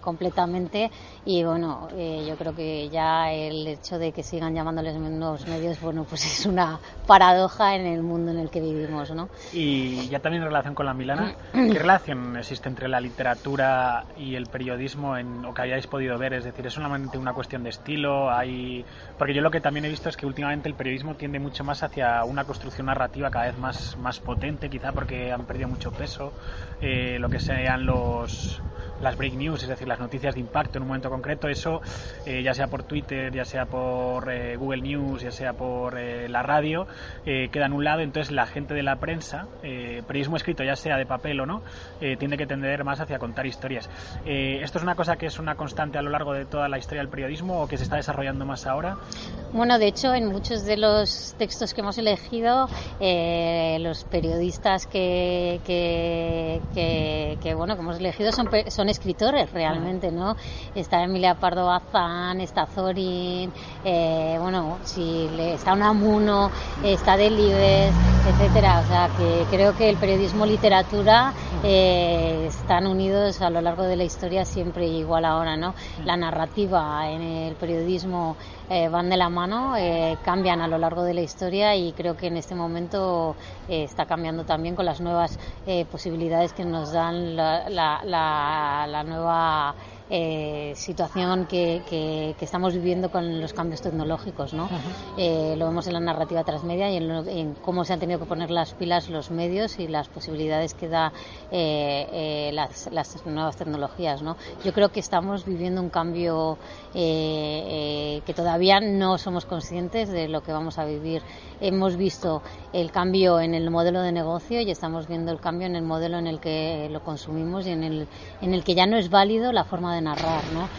completamente y, bueno, eh, yo creo que ya el hecho de que sigan llamándoles nuevos medios, bueno, pues es una paradoja en el mundo en el que vivimos, ¿no? Y ya también en relación con la Milana, ¿qué relación existe entre la literatura y el periodismo en, o que hayáis podido ver? Es decir, ¿es solamente una cuestión de estilo? Hay... Porque yo lo que también he visto es que últimamente el periodismo tiende mucho más hacia una construcción narrativa cada vez más, más potente, quizá porque han perdido mucho peso, eh, lo que sean los las break news, es decir, las noticias de impacto en un momento concreto, eso eh, ya sea por Twitter, ya sea por eh, Google News, ya sea por eh, la radio, queda en un lado, entonces la gente de la prensa, periodismo escrito, ya sea de papel o no, tiene que tender más hacia contar historias. ¿Esto es una cosa que es una constante a lo largo de toda la historia del periodismo o que se está desarrollando más ahora? Bueno, de hecho, en muchos de los textos que hemos elegido, los periodistas que, que, que- que, bueno que hemos elegido son, son escritores realmente, ¿no? Está Emilia Pardo Bazán, está Zorin, eh, bueno, si le, está Unamuno, está Delibes, etcétera. O sea, que creo que el periodismo literatura eh, están unidos a lo largo de la historia siempre igual ahora, ¿no? La narrativa en el periodismo eh, van de la mano, eh, cambian a lo largo de la historia y creo que en este momento eh, está cambiando también con las nuevas eh, posibilidades que nos dan la, la- la- la nueva eh, situación que, que- que estamos viviendo con los cambios tecnológicos, ¿no? Eh, lo vemos en la narrativa transmedia y en, lo- en cómo se han tenido que poner las pilas los medios y las posibilidades que da eh, eh, las, las nuevas tecnologías, ¿no? Yo creo que estamos viviendo un cambio eh, eh, que todavía no somos conscientes de lo que vamos a vivir. Hemos visto el cambio en el modelo de negocio y estamos viendo el cambio en el modelo en el que lo consumimos y en el, en el que ya no es válido la forma de narrar, ¿no?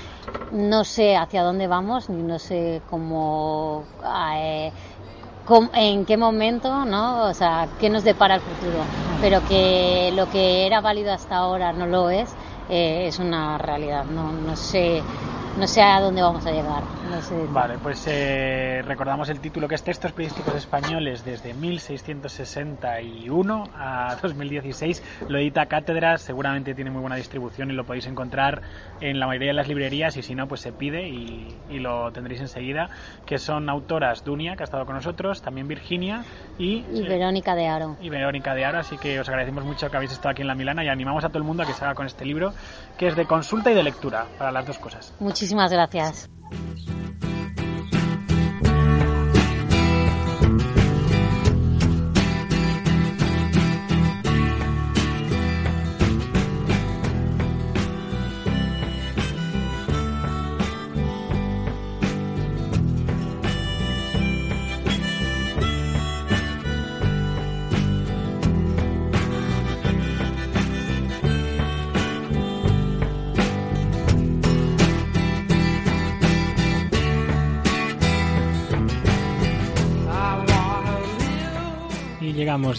No sé hacia dónde vamos, ni no sé cómo, eh, en qué momento, ¿no? O sea, qué nos depara el futuro. Pero que lo que era válido hasta ahora no lo es, eh, es una realidad. No, no sé, no sé a dónde vamos a llegar. No sé. Vale, pues eh, recordamos el título que es Textos Periodísticos Españoles desde 1661 a 2016. Lo edita Cátedras, seguramente tiene muy buena distribución y lo podéis encontrar en la mayoría de las librerías y si no, pues se pide y, y lo tendréis enseguida. Que son autoras Dunia, que ha estado con nosotros, también Virginia y, Y Verónica de Aro. y Verónica de Aro, así que os agradecemos mucho que habéis estado aquí en La Milana y animamos a todo el mundo a que se haga con este libro, que es de consulta y de lectura, para las dos cosas. Muchísimas gracias. どうぞ。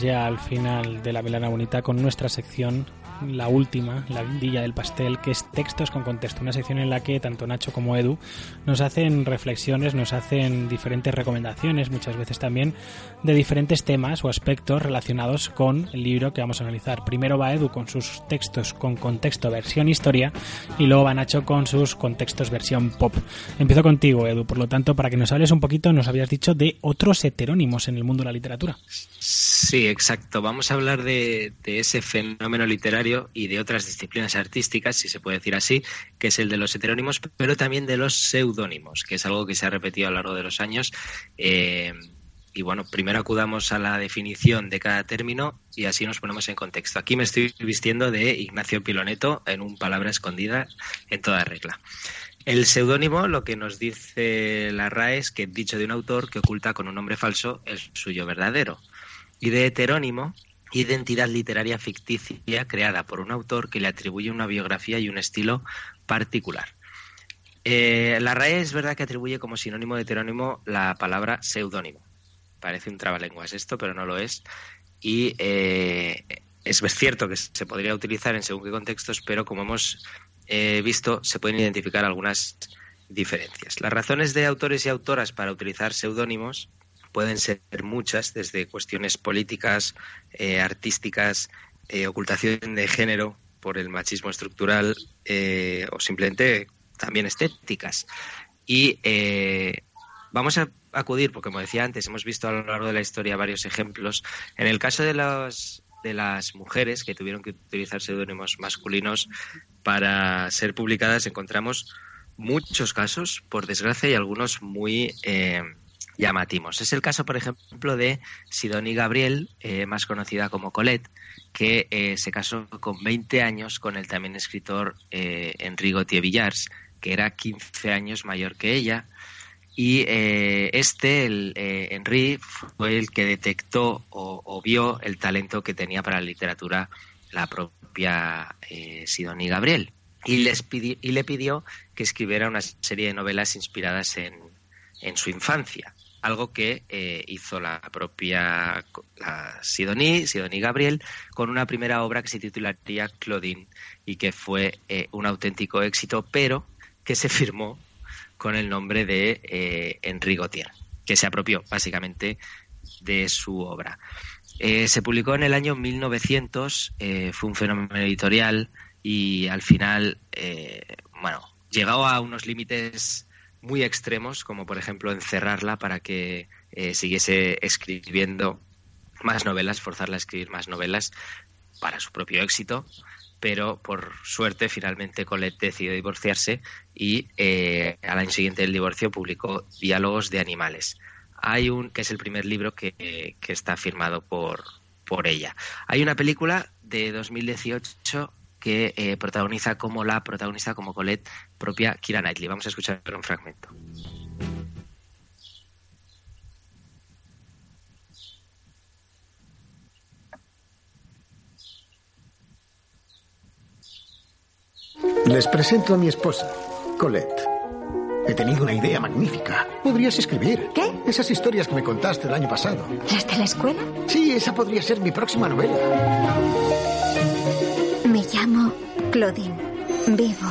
Ya al final de la Milana Bonita con nuestra sección la última, la guindilla del pastel, que es Textos con Contexto, una sección en la que tanto Nacho como Edu nos hacen reflexiones, nos hacen diferentes recomendaciones, muchas veces también de diferentes temas o aspectos relacionados con el libro que vamos a analizar. Primero va Edu con sus textos con contexto versión historia y luego va Nacho con sus contextos versión pop. Empiezo contigo, Edu, por lo tanto, para que nos hables un poquito, nos habías dicho de otros heterónimos en el mundo de la literatura. Sí, exacto. Vamos a hablar de, ese fenómeno literario y de otras disciplinas artísticas, si se puede decir así, que es el de los heterónimos, pero también de los seudónimos, que es algo que se ha repetido a lo largo de los años. Eh, y bueno, primero acudamos a la definición de cada término y así nos ponemos en contexto. Aquí me estoy vistiendo de Ignacio Piloneto en un palabra escondida en toda regla. El seudónimo lo que nos dice la RAE es que dicho de un autor que oculta con un nombre falso el suyo verdadero. Y de heterónimo identidad literaria ficticia creada por un autor que le atribuye una biografía y un estilo particular. Eh, la RAE es verdad que atribuye como sinónimo de heterónimo la palabra seudónimo. Parece un trabalenguas esto, pero no lo es. Y eh, es cierto que se podría utilizar en según qué contextos, pero como hemos eh, visto, se pueden identificar algunas diferencias. Las razones de autores y autoras para utilizar seudónimos pueden ser muchas, desde cuestiones políticas, eh, artísticas, eh, ocultación de género por el machismo estructural eh, o simplemente también estéticas. Y vamos a acudir, porque como decía antes, hemos visto a lo largo de la historia varios ejemplos. En el caso de los de las mujeres que tuvieron que utilizar seudónimos masculinos para ser publicadas, encontramos muchos casos, por desgracia, y algunos muy llamativos. Es el caso, por ejemplo, de Sidonie Gabriel, eh, más conocida como Colette, que eh, se casó con 20 años con el también escritor eh, Enrico Villars, que era 15 años mayor que ella. Y eh, este, el, Henri, fue el que detectó o, vio el talento que tenía para la literatura la propia Sidonie Gabriel. Y, les y le pidió que escribiera una serie de novelas inspiradas en su infancia algo que eh, hizo la propia la Sidonie, Sidonie Gabriel, con una primera obra que se titularía Claudine y que fue eh, un auténtico éxito, pero que se firmó con el nombre de eh, Henri Gautier, que se apropió básicamente de su obra. se publicó en el año 1900, fue un fenómeno editorial y al final, bueno, llegó a unos límites muy extremos, como por ejemplo encerrarla para que eh, siguiese escribiendo más novelas, forzarla a escribir más novelas para su propio éxito, pero por suerte finalmente Colette decidió divorciarse y eh, al año siguiente del divorcio publicó Diálogos de Animales. Hay un que es el primer libro que, que está firmado por, por ella. Hay una película de 2018 que eh, protagoniza como la protagonista, como Colette, propia Kira Knightley. Vamos a escuchar un fragmento. Les presento a mi esposa, Colette. He tenido una idea magnífica. Podrías escribir. ¿Qué? Esas historias que me contaste el año pasado. ¿Las de la escuela? Sí, esa podría ser mi próxima novela. Claudine. Vivo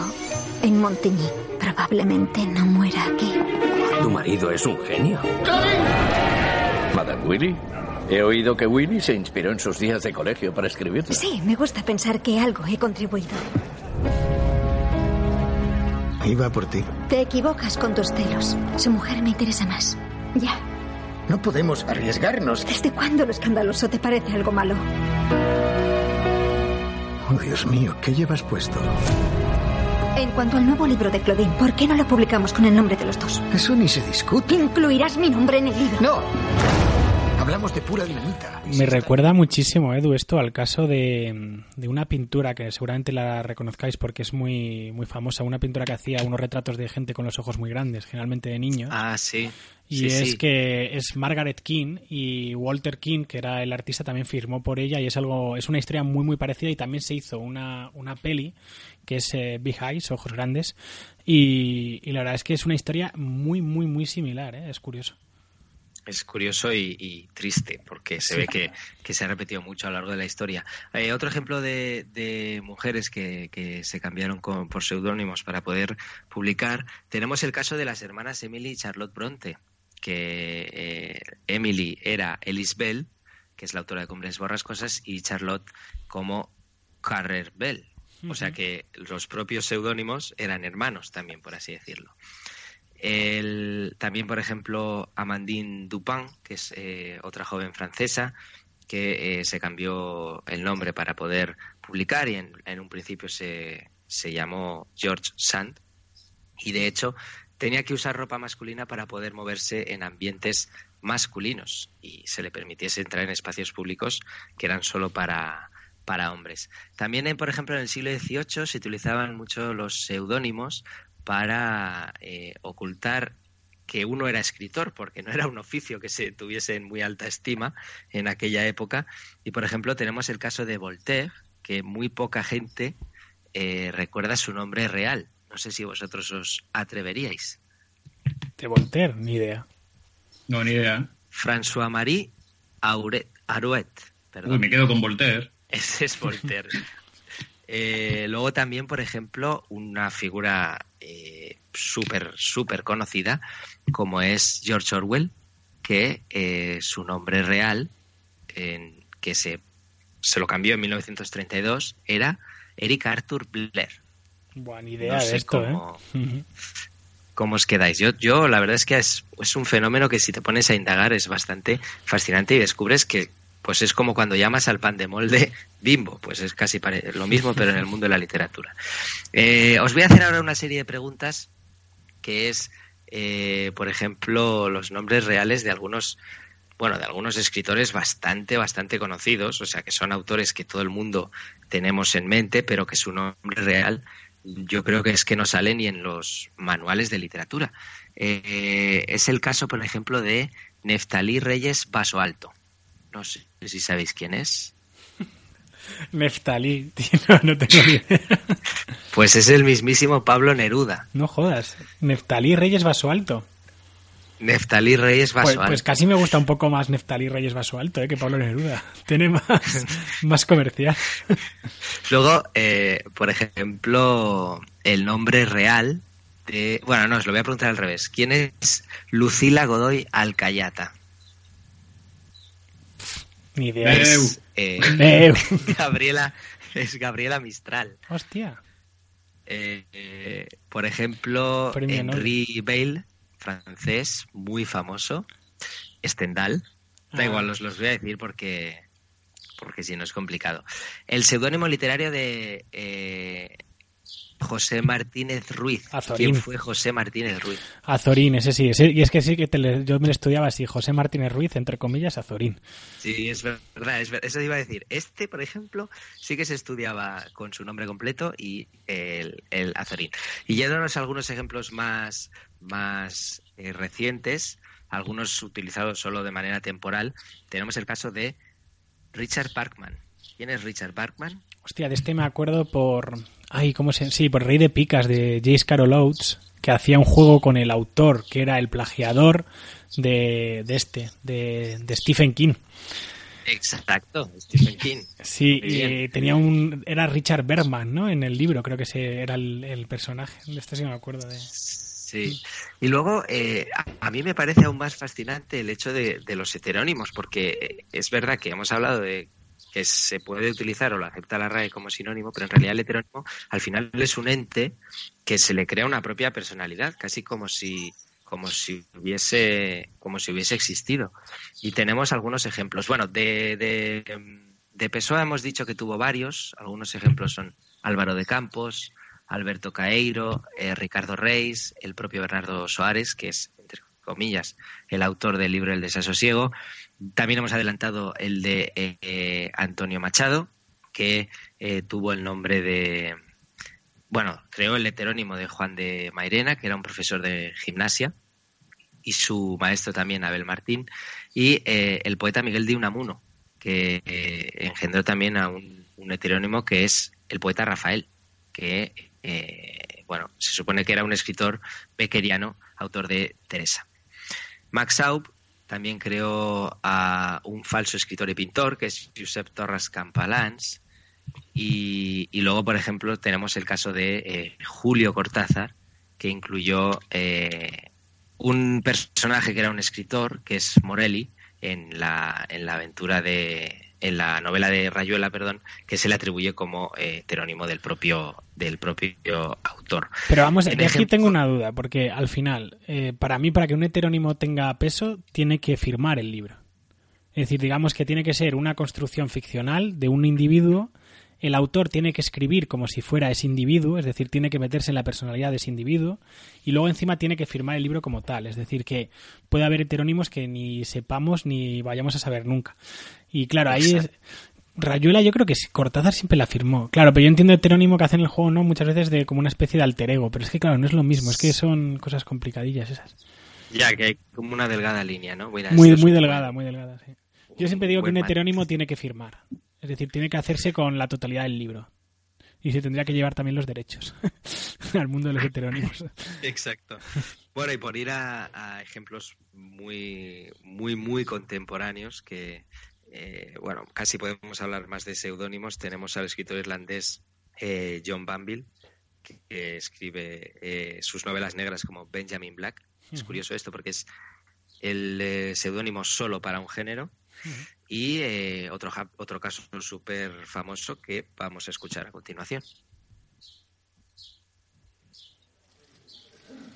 en Montigny. Probablemente no muera aquí. ¿Tu marido es un genio? ¿Madame Willy? He oído que Willy se inspiró en sus días de colegio para escribir. Sí, me gusta pensar que algo he contribuido. Iba por ti. Te equivocas con tus celos. Su mujer me interesa más. Ya. No podemos arriesgarnos. ¿Desde cuándo lo escandaloso te parece algo malo? Oh, Dios mío, ¿qué llevas puesto? En cuanto al nuevo libro de Claudine, ¿por qué no lo publicamos con el nombre de los dos? Eso ni se discute. Incluirás mi nombre en el libro. No. Hablamos de pura dinamita. Me recuerda muchísimo, Edu, esto al caso de, de, una pintura que seguramente la reconozcáis porque es muy, muy famosa. Una pintura que hacía unos retratos de gente con los ojos muy grandes, generalmente de niños. Ah, sí. Y es que es Margaret King y Walter King, que era el artista, también firmó por ella y es algo, es una historia muy muy parecida y también se hizo una, una peli que es eh, Big Eyes, Ojos Grandes, y, y, la verdad es que es una historia muy muy muy similar, ¿eh? es curioso. es curioso y, y triste porque se Sí. ve que, que se ha repetido mucho a lo largo de la historia. Eh, otro ejemplo de, de mujeres que, que se cambiaron con- por seudónimos para poder publicar, tenemos el caso de las hermanas Emily y Charlotte Bronte, que eh, Emily era Ellis Bell, que es la autora de Cumbres Borrascosas, y Charlotte como Carrer Bell. O sea que los propios seudónimos eran hermanos también, por así decirlo. El- también, por ejemplo, Amandine Dupin, que es eh, otra joven francesa, que eh, se cambió el nombre para poder publicar y en, en un principio se, se llamó George Sand. Y de hecho tenía que usar ropa masculina para poder moverse en ambientes masculinos y se le permitiese entrar en espacios públicos que eran solo para, para hombres. También, por ejemplo, en el siglo XVIII se utilizaban mucho los seudónimos para eh, ocultar que uno era escritor, porque no era un oficio que se tuviese en muy alta estima en aquella época. Y, por ejemplo, tenemos el caso de Voltaire, que muy poca gente eh, recuerda su nombre real. No sé si vosotros os atreveríais. De Voltaire, ni idea. No, ni idea. François-Marie Auret, Arouet. Perdón. Uy, me quedo con Voltaire. Ese es Voltaire. Eh, luego también, por ejemplo, una figura eh, súper, súper conocida, como es George Orwell, que eh, su nombre real, en- que se, se lo cambió en 1932, era Eric Arthur Blair. Buah, ni idea No de sé esto, cómo- ¿eh? ¿Cómo os quedáis? Yo, yo la verdad es que es, es un fenómeno que si te pones a indagar es bastante fascinante y descubres que pues es como cuando llamas al pan de molde bimbo, pues es casi lo mismo pero en el mundo de la literatura. Eh, os voy a hacer ahora una serie de preguntas que es, eh, por ejemplo, los nombres reales de algunos, bueno, de algunos escritores bastante, bastante conocidos, o sea, que son autores que todo el mundo tenemos en mente, pero que su nombre real yo creo que es que no sale ni en los manuales de literatura. Eh, es el caso, por ejemplo, de Neftalí Reyes Vaso Alto. No sé si sabéis quién es. Neftalí, tío, no, tengo ni idea. Pues es el mismísimo Pablo Neruda. No jodas. Neftalí Reyes Vaso Alto. Neftalí Reyes Vaso Pues, Alto. pues casi me gusta un poco más Neftalí Reyes Vaso Alto ¿eh? que Pablo Neruda. Tiene más, más comercial. Luego, eh, por ejemplo, el nombre real de... Bueno, no, os lo voy a preguntar al revés. ¿Quién es Lucila Godoy Alcayata? Ni idea. Es, eh, Meu. Gabriela, es Gabriela Mistral. Hostia. Eh, eh, por ejemplo, Premio Henri Bale, francés, muy famoso. Stendhal. Da Ah. igual, os los voy a decir porque, porque si no es complicado. El seudónimo literario de eh, José Martínez Ruiz. Azorín. ¿Quién fue José Martínez Ruiz? Azorín, ese sí. ese- y es que sí que te le- yo me lo estudiaba así. José Martínez Ruiz, entre comillas, Azorín. Sí, es verdad, es ver- eso iba a decir. Este, por ejemplo, sí que se estudiaba con su nombre completo y el, el Azorín. Y yéndonos a algunos ejemplos más, más eh, recientes, algunos utilizados solo de manera temporal, tenemos el caso de Richard Parkman. ¿Quién es Richard Parkman? Hostia, de este me acuerdo por... Ay, ¿cómo se...? Sí, por Rey de Picas de Jace Carol Oates, que hacía un juego con el autor, que era el plagiador de, de este, de, de Stephen King. Exacto, Stephen King. Sí, y tenía un... Era Richard Bergman, ¿no? En el libro, creo que ese era el, el personaje. De este sí me acuerdo de... Sí. Y luego, eh, a, a mí me parece aún más fascinante el hecho de, de los heterónimos, porque eh, es verdad que hemos hablado de que se puede utilizar o lo acepta la RAE como sinónimo, pero en realidad el heterónimo al final es un ente que se le crea una propia personalidad, casi como si como si hubiese como si hubiese existido. Y tenemos algunos ejemplos. Bueno, de, de, de hemos dicho que tuvo varios. Algunos ejemplos son Álvaro de Campos, Alberto Caeiro, eh, Ricardo Reis, el propio Bernardo Soares, que es, comillas, el autor del libro El desasosiego. También hemos adelantado el de eh, Antonio Machado, que eh, tuvo el nombre de, bueno, creó el heterónimo de Juan de Mairena, que era un profesor de gimnasia, y su maestro también, Abel Martín, y eh, el poeta Miguel de Unamuno, que engendró también a un, un heterónimo que es el poeta Rafael, que, bueno, se supone que era un escritor bequeriano, autor de Teresa. Max Aub también creó a un falso escritor y pintor, que es Josep Torres Campalans. Y, y luego, por ejemplo, tenemos el caso de eh, Julio Cortázar, que incluyó eh, un personaje que era un escritor, que es Morelli, en la, en la aventura de en la novela de Rayuela, perdón, que se le atribuye como eh, heterónimo del propio del propio autor. Pero vamos, En de aquí tengo una duda, porque al final, eh, para mí, para que un heterónimo tenga peso, tiene que firmar el libro. Es decir, digamos que tiene que ser una construcción ficcional de un individuo. El autor tiene que escribir como si fuera ese individuo, es decir, tiene que meterse en la personalidad de ese individuo. Y luego encima tiene que firmar el libro como tal. Es decir, que puede haber heterónimos que ni sepamos ni vayamos a saber nunca. Y claro, ahí es, Rayuela yo creo que Cortázar siempre la firmó. Claro, pero yo entiendo el heterónimo que hacen en el juego, ¿no? Muchas veces de como una especie de alter ego. Pero es que claro, no es lo mismo, es que son cosas complicadillas esas. Ya que hay como una delgada línea, ¿no? Muy, muy delgada, muy delgada, sí. Yo siempre digo que un heterónimo tiene que firmar. Es decir, tiene que hacerse con la totalidad del libro. Y se tendría que llevar también los derechos al mundo de los heterónimos. Exacto. Bueno, y por ir a, a ejemplos muy, muy, muy contemporáneos que, eh, bueno, casi podemos hablar más de seudónimos. Tenemos al escritor irlandés eh, John Banville, que, que escribe eh, sus novelas negras como Benjamin Black. Es curioso esto porque es el eh, seudónimo solo para un género. Y eh, otro, otro caso súper famoso que vamos a escuchar a continuación.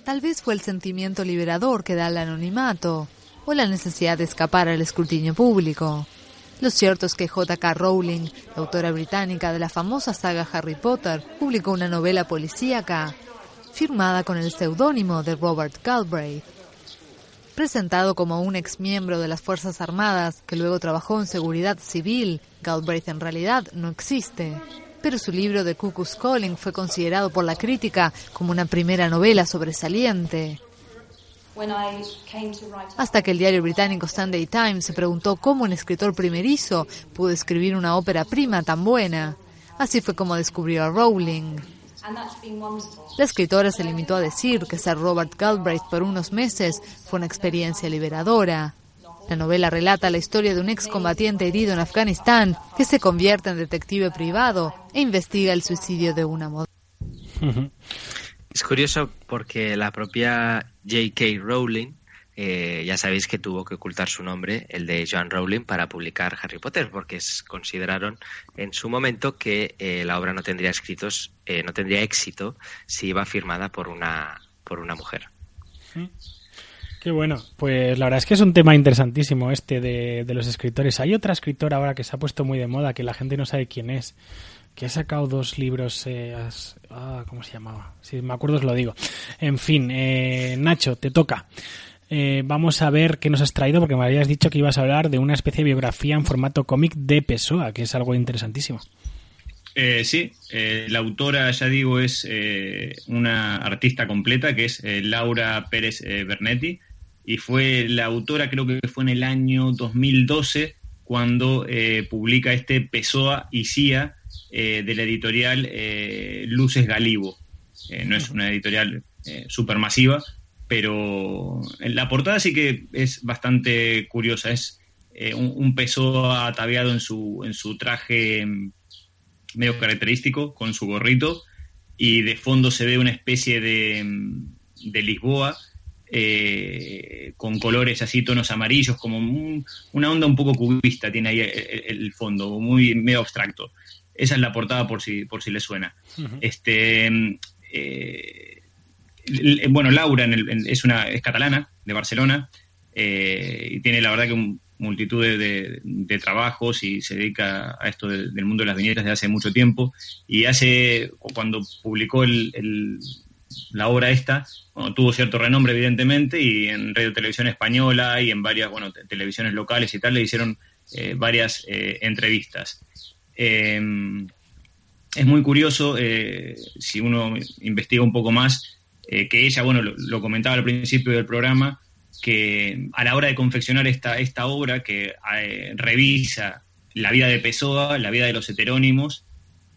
Tal vez fue el sentimiento liberador que da el anonimato o la necesidad de escapar al escrutinio público. Lo cierto es que J.K. Rowling, autora británica de la famosa saga Harry Potter, publicó una novela policíaca firmada con el seudónimo de Robert Galbraith. Presentado como un exmiembro de las Fuerzas Armadas que luego trabajó en seguridad civil, Galbraith en realidad no existe. Pero su libro de Cuckoo's Calling fue considerado por la crítica como una primera novela sobresaliente. Hasta que el diario británico Sunday Times se preguntó cómo un escritor primerizo pudo escribir una ópera prima tan buena. Así fue como descubrió a Rowling. La escritora se limitó a decir que ser Robert Galbraith por unos meses fue una experiencia liberadora. La novela relata la historia de un excombatiente herido en Afganistán que se convierte en detective privado e investiga el suicidio de una modelo. Es curioso porque la propia J.K. Rowling, eh, ya sabéis que tuvo que ocultar su nombre, el de Joan Rowling, para publicar Harry Potter, porque consideraron en su momento que eh, la obra no tendría escritos, eh, no tendría éxito si iba firmada por una por una mujer. Qué bueno. Pues la verdad es que es un tema interesantísimo este de, los escritores. Hay otra escritora ahora que se ha puesto muy de moda, que la gente no sabe quién es, que ha sacado dos libros. eh, ah, ¿Cómo se llamaba? Si me acuerdo os lo digo. En fin, eh, Nacho, te toca. Eh, vamos a ver qué nos has traído, porque me habías dicho que ibas a hablar de una especie de biografía en formato cómic de Pessoa, que es algo interesantísimo. Eh, sí, eh, la autora, ya digo, es eh, una artista completa, que es Laura Pérez Bernetti, y fue la autora, creo que fue en el año 2012, cuando publica este Pessoa y Cia de la editorial Luces Galibo. No es una editorial supermasiva, pero en la portada sí que es bastante curiosa. Es eh, un, un Pessoa ataviado en su, en su traje mm, medio característico, con su gorrito, y de fondo se ve una especie de, mm, de Lisboa, eh, con colores así, tonos amarillos, como un- una onda un poco cubista tiene ahí el, el- fondo, muy medio abstracto. Esa es la portada por si, por si le suena. Este, mm, eh, bueno, Laura en el- en- es, una, es catalana, de Barcelona, eh, y tiene la verdad que un- multitud de, trabajos y se dedica a esto de- del mundo de las viñetas desde hace mucho tiempo. Y hace, cuando publicó el- la obra esta, bueno, tuvo cierto renombre evidentemente y en Radio Televisión Española y en varias bueno, te- televisiones locales y tal le hicieron eh, varias eh, entrevistas. Eh, es muy curioso, eh, si uno investiga un poco más, eh, que ella, bueno, lo, comentaba al principio del programa, que a la hora de confeccionar esta, esta obra que eh, revisa la vida de Pessoa, la vida de los heterónimos,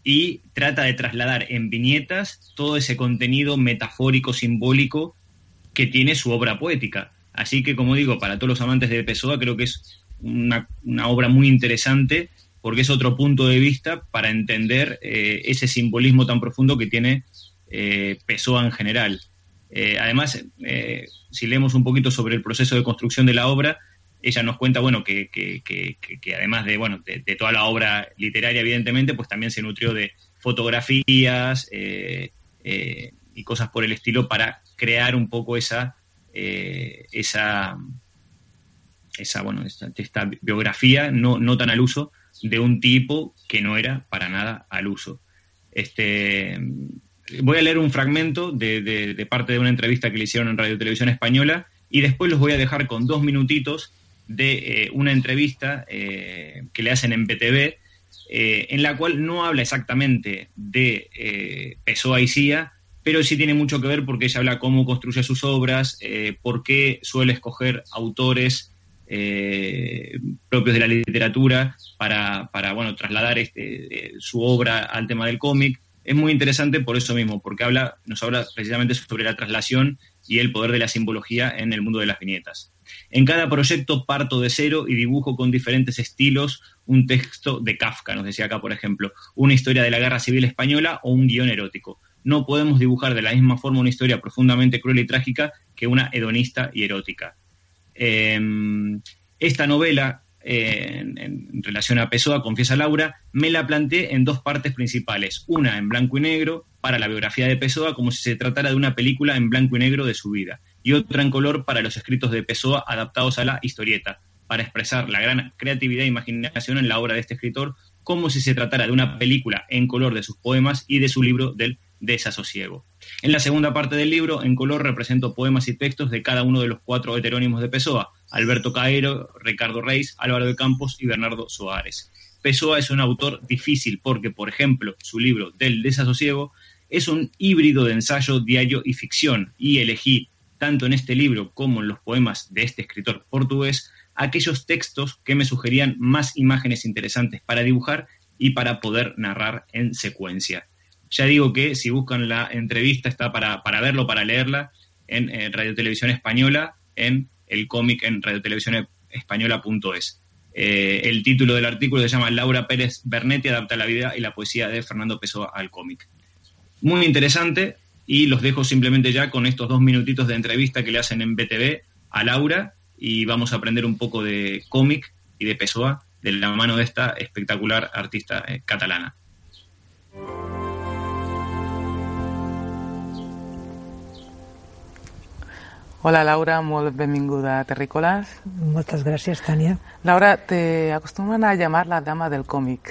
y trata de trasladar en viñetas todo ese contenido metafórico, simbólico que tiene su obra poética. Así que, como digo, para todos los amantes de Pessoa creo que es una, una obra muy interesante porque es otro punto de vista para entender eh, ese simbolismo tan profundo que tiene eh, Pessoa en general. Eh, además, eh, si leemos un poquito sobre el proceso de construcción de la obra, ella nos cuenta, bueno, que, además de, bueno, de, toda la obra literaria, evidentemente, pues también se nutrió de fotografías eh, y cosas por el estilo para crear un poco esa, esa, esa, bueno, esta, esta biografía no, no tan al uso de un tipo que no era para nada al uso. Este, voy a leer un fragmento de, parte de una entrevista que le hicieron en Radio Televisión Española y después los voy a dejar con dos minutitos de eh, una entrevista eh, que le hacen en BTV, eh, en la cual no habla exactamente de Pessoa y Cia, pero sí tiene mucho que ver porque ella habla cómo construye sus obras, por qué suele escoger autores propios de la literatura para, para bueno, trasladar este, su obra al tema del cómic. Es muy interesante por eso mismo, porque habla, nos habla precisamente sobre la traslación y el poder de la simbología en el mundo de las viñetas. En cada proyecto parto de cero y dibujo con diferentes estilos un texto de Kafka, nos decía acá, por ejemplo, una historia de la guerra civil española o un guion erótico. No podemos dibujar de la misma forma una historia profundamente cruel y trágica que una hedonista y erótica. Eh, esta novela, eh, en, en, relación a Pessoa, confiesa Laura, me la planteé en dos partes principales. Una en blanco y negro, para la biografía de Pessoa, como si se tratara de una película en blanco y negro de su vida y otra en color para los escritos de Pessoa adaptados a la historieta, para expresar la gran creatividad e imaginación en la obra de este escritor, como si se tratara de una película en color de sus poemas y de su libro del desasosiego. En la segunda parte del libro, en color, represento poemas y textos de cada uno de los cuatro heterónimos de Pessoa, Alberto Caero, Ricardo Reis, Álvaro de Campos y Bernardo Soares. Pessoa es un autor difícil porque, por ejemplo, su libro del desasosiego es un híbrido de ensayo, diario y ficción, y elegí tanto en este libro como en los poemas de este escritor portugués, aquellos textos que me sugerían más imágenes interesantes para dibujar y para poder narrar en secuencia. Ya digo que si buscan la entrevista está para, para verlo, para leerla en, en Radio Televisión Española, en el cómic en radiotelevisiónespañola.es. Eh, el título del artículo se llama Laura Pérez Bernetti adapta la vida y la poesía de Fernando Pessoa al cómic. Muy interesante, y los dejo simplemente ya con estos dos minutitos de entrevista que le hacen en BTV a Laura y vamos a aprender un poco de cómic y de Pessoa de la mano de esta espectacular artista eh, catalana. Hola Laura, molt benvinguda a Terrícolas. Moltes gràcies, Tània. Laura, te acostumbran a llamar la dama del cómic.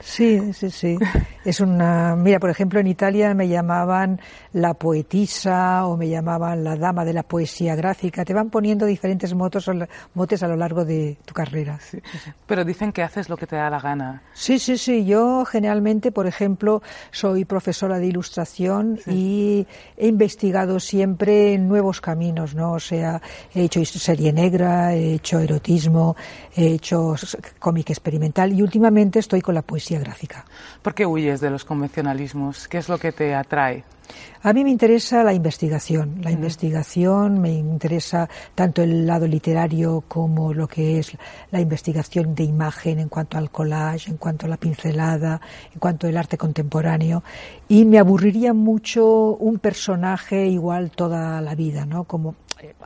Sí, sí, sí. Es una. Mira, por ejemplo, en Italia me llamaban la poetisa o me llamaban la dama de la poesía gráfica. Te van poniendo diferentes motos, motes a lo largo de tu carrera. Sí. Pero dicen que haces lo que te da la gana. Sí, sí, sí. Yo generalmente, por ejemplo, soy profesora de ilustración sí. y he investigado siempre nuevos caminos, ¿no? O sea, he hecho serie negra, he hecho erotismo, he hecho cómic experimental y últimamente estoy con la poesía gráfica. ¿Por qué huyes de los convencionalismos? ¿Qué es lo que te atrae? A mí me interesa la investigación. La mm. investigación me interesa tanto el lado literario como lo que es la investigación de imagen en cuanto al collage, en cuanto a la pincelada, en cuanto al arte contemporáneo. Y me aburriría mucho un personaje igual toda la vida, ¿no? Como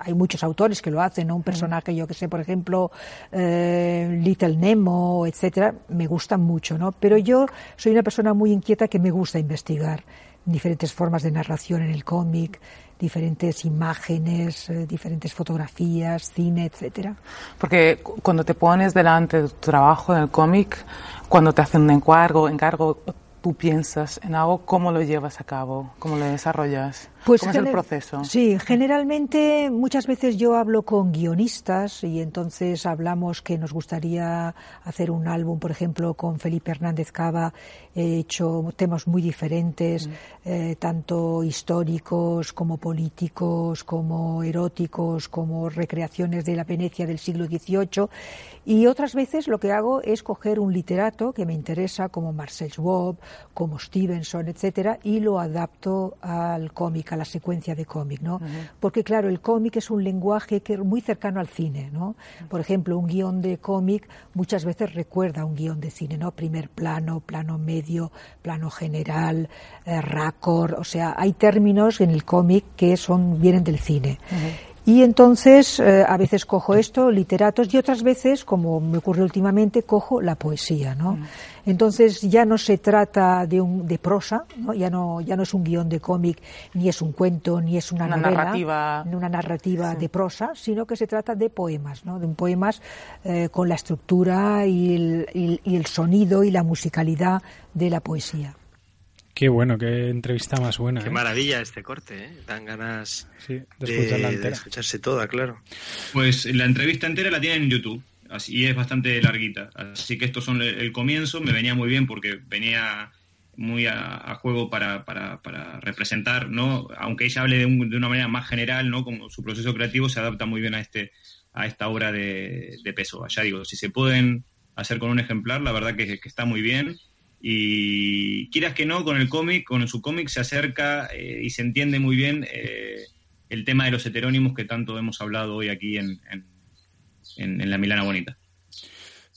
hay muchos autores que lo hacen, ¿no? Un personaje, yo que sé, por ejemplo, eh, Little Nemo, etcétera, me gustan mucho, ¿no? Pero yo soy una persona muy inquieta que me gusta investigar diferentes formas de narración en el cómic, diferentes imágenes, eh, diferentes fotografías, cine, etcétera. Porque cuando te pones delante de tu trabajo en el cómic, cuando te hacen un encargo, encargo, tú piensas en algo, ¿cómo lo llevas a cabo? ¿Cómo lo desarrollas? Pues ¿Cómo es el proceso? Sí, generalmente muchas veces yo hablo con guionistas y entonces hablamos que nos gustaría hacer un álbum, por ejemplo, con Felipe Hernández Cava. He hecho temas muy diferentes, mm. eh, tanto históricos como políticos, como eróticos, como recreaciones de la Venecia del siglo XVIII. Y otras veces lo que hago es coger un literato que me interesa, como Marcel Schwab como Stevenson, etcétera, y lo adapto al cómic, a la secuencia de cómic, ¿no? Porque claro, el cómic es un lenguaje que es muy cercano al cine, ¿no? Por ejemplo, un guion de cómic muchas veces recuerda a un guion de cine, ¿no? Primer plano, plano medio, plano general, eh, raccord, o sea, hay términos en el cómic que son vienen del cine. Y entonces eh, a veces cojo esto, literatos, y otras veces, como me ocurre últimamente, cojo la poesía, ¿no? Entonces ya no se trata de, un, de prosa, ¿no? Ya, no, ya no es un guion de cómic, ni es un cuento, ni es una, Una novela, narrativa. ni una narrativa de prosa, sino que se trata de poemas, ¿no? De un poemas eh, con la estructura y el, y- y el sonido y la musicalidad de la poesía. Qué bueno, qué entrevista más buena. Qué ¿eh? maravilla este corte, ¿eh? Dan ganas de de, escucharla de entera. escucharse toda, claro. Pues la entrevista entera la tienen en YouTube. Así, y es bastante larguita. Así que estos son el, el comienzo. Me venía muy bien porque venía muy a, a juego para, para, para representar, ¿no? Aunque ella hable de, un- de una manera más general, ¿no? Como su proceso creativo se adapta muy bien a este a esta obra de, de Pessoa. Ya digo, si se pueden hacer con un ejemplar, la verdad que, que está muy bien. Y quieras que no, con el cómic, con su cómic se acerca eh, y se entiende muy bien eh, el tema de los heterónimos que tanto hemos hablado hoy aquí en, en, La Milana Bonita.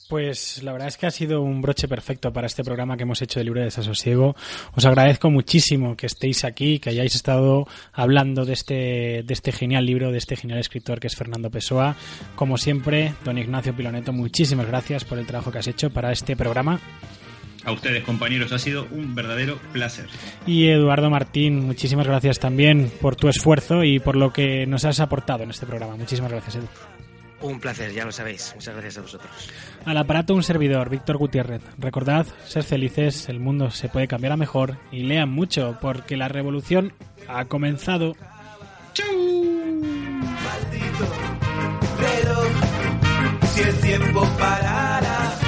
Pues la verdad es que ha sido un broche perfecto para este programa que hemos hecho de Libre Desasosiego. Os agradezco muchísimo que estéis aquí, que hayáis estado hablando de este, de este genial libro, de este genial escritor que es Fernando Pessoa. Como siempre, don Ignacio Piloneto, muchísimas gracias por el trabajo que has hecho para este programa. A ustedes, compañeros, ha sido un verdadero placer. Y Eduardo Martín, muchísimas gracias también por tu esfuerzo y por lo que nos has aportado en este programa. Muchísimas gracias, Edu. Un placer, ya lo sabéis. Muchas gracias a vosotros. Al aparato un servidor, Víctor Gutiérrez. Recordad, ser felices, el mundo se puede cambiar a mejor y lean mucho porque la revolución ha comenzado. reloj, si el tiempo parara.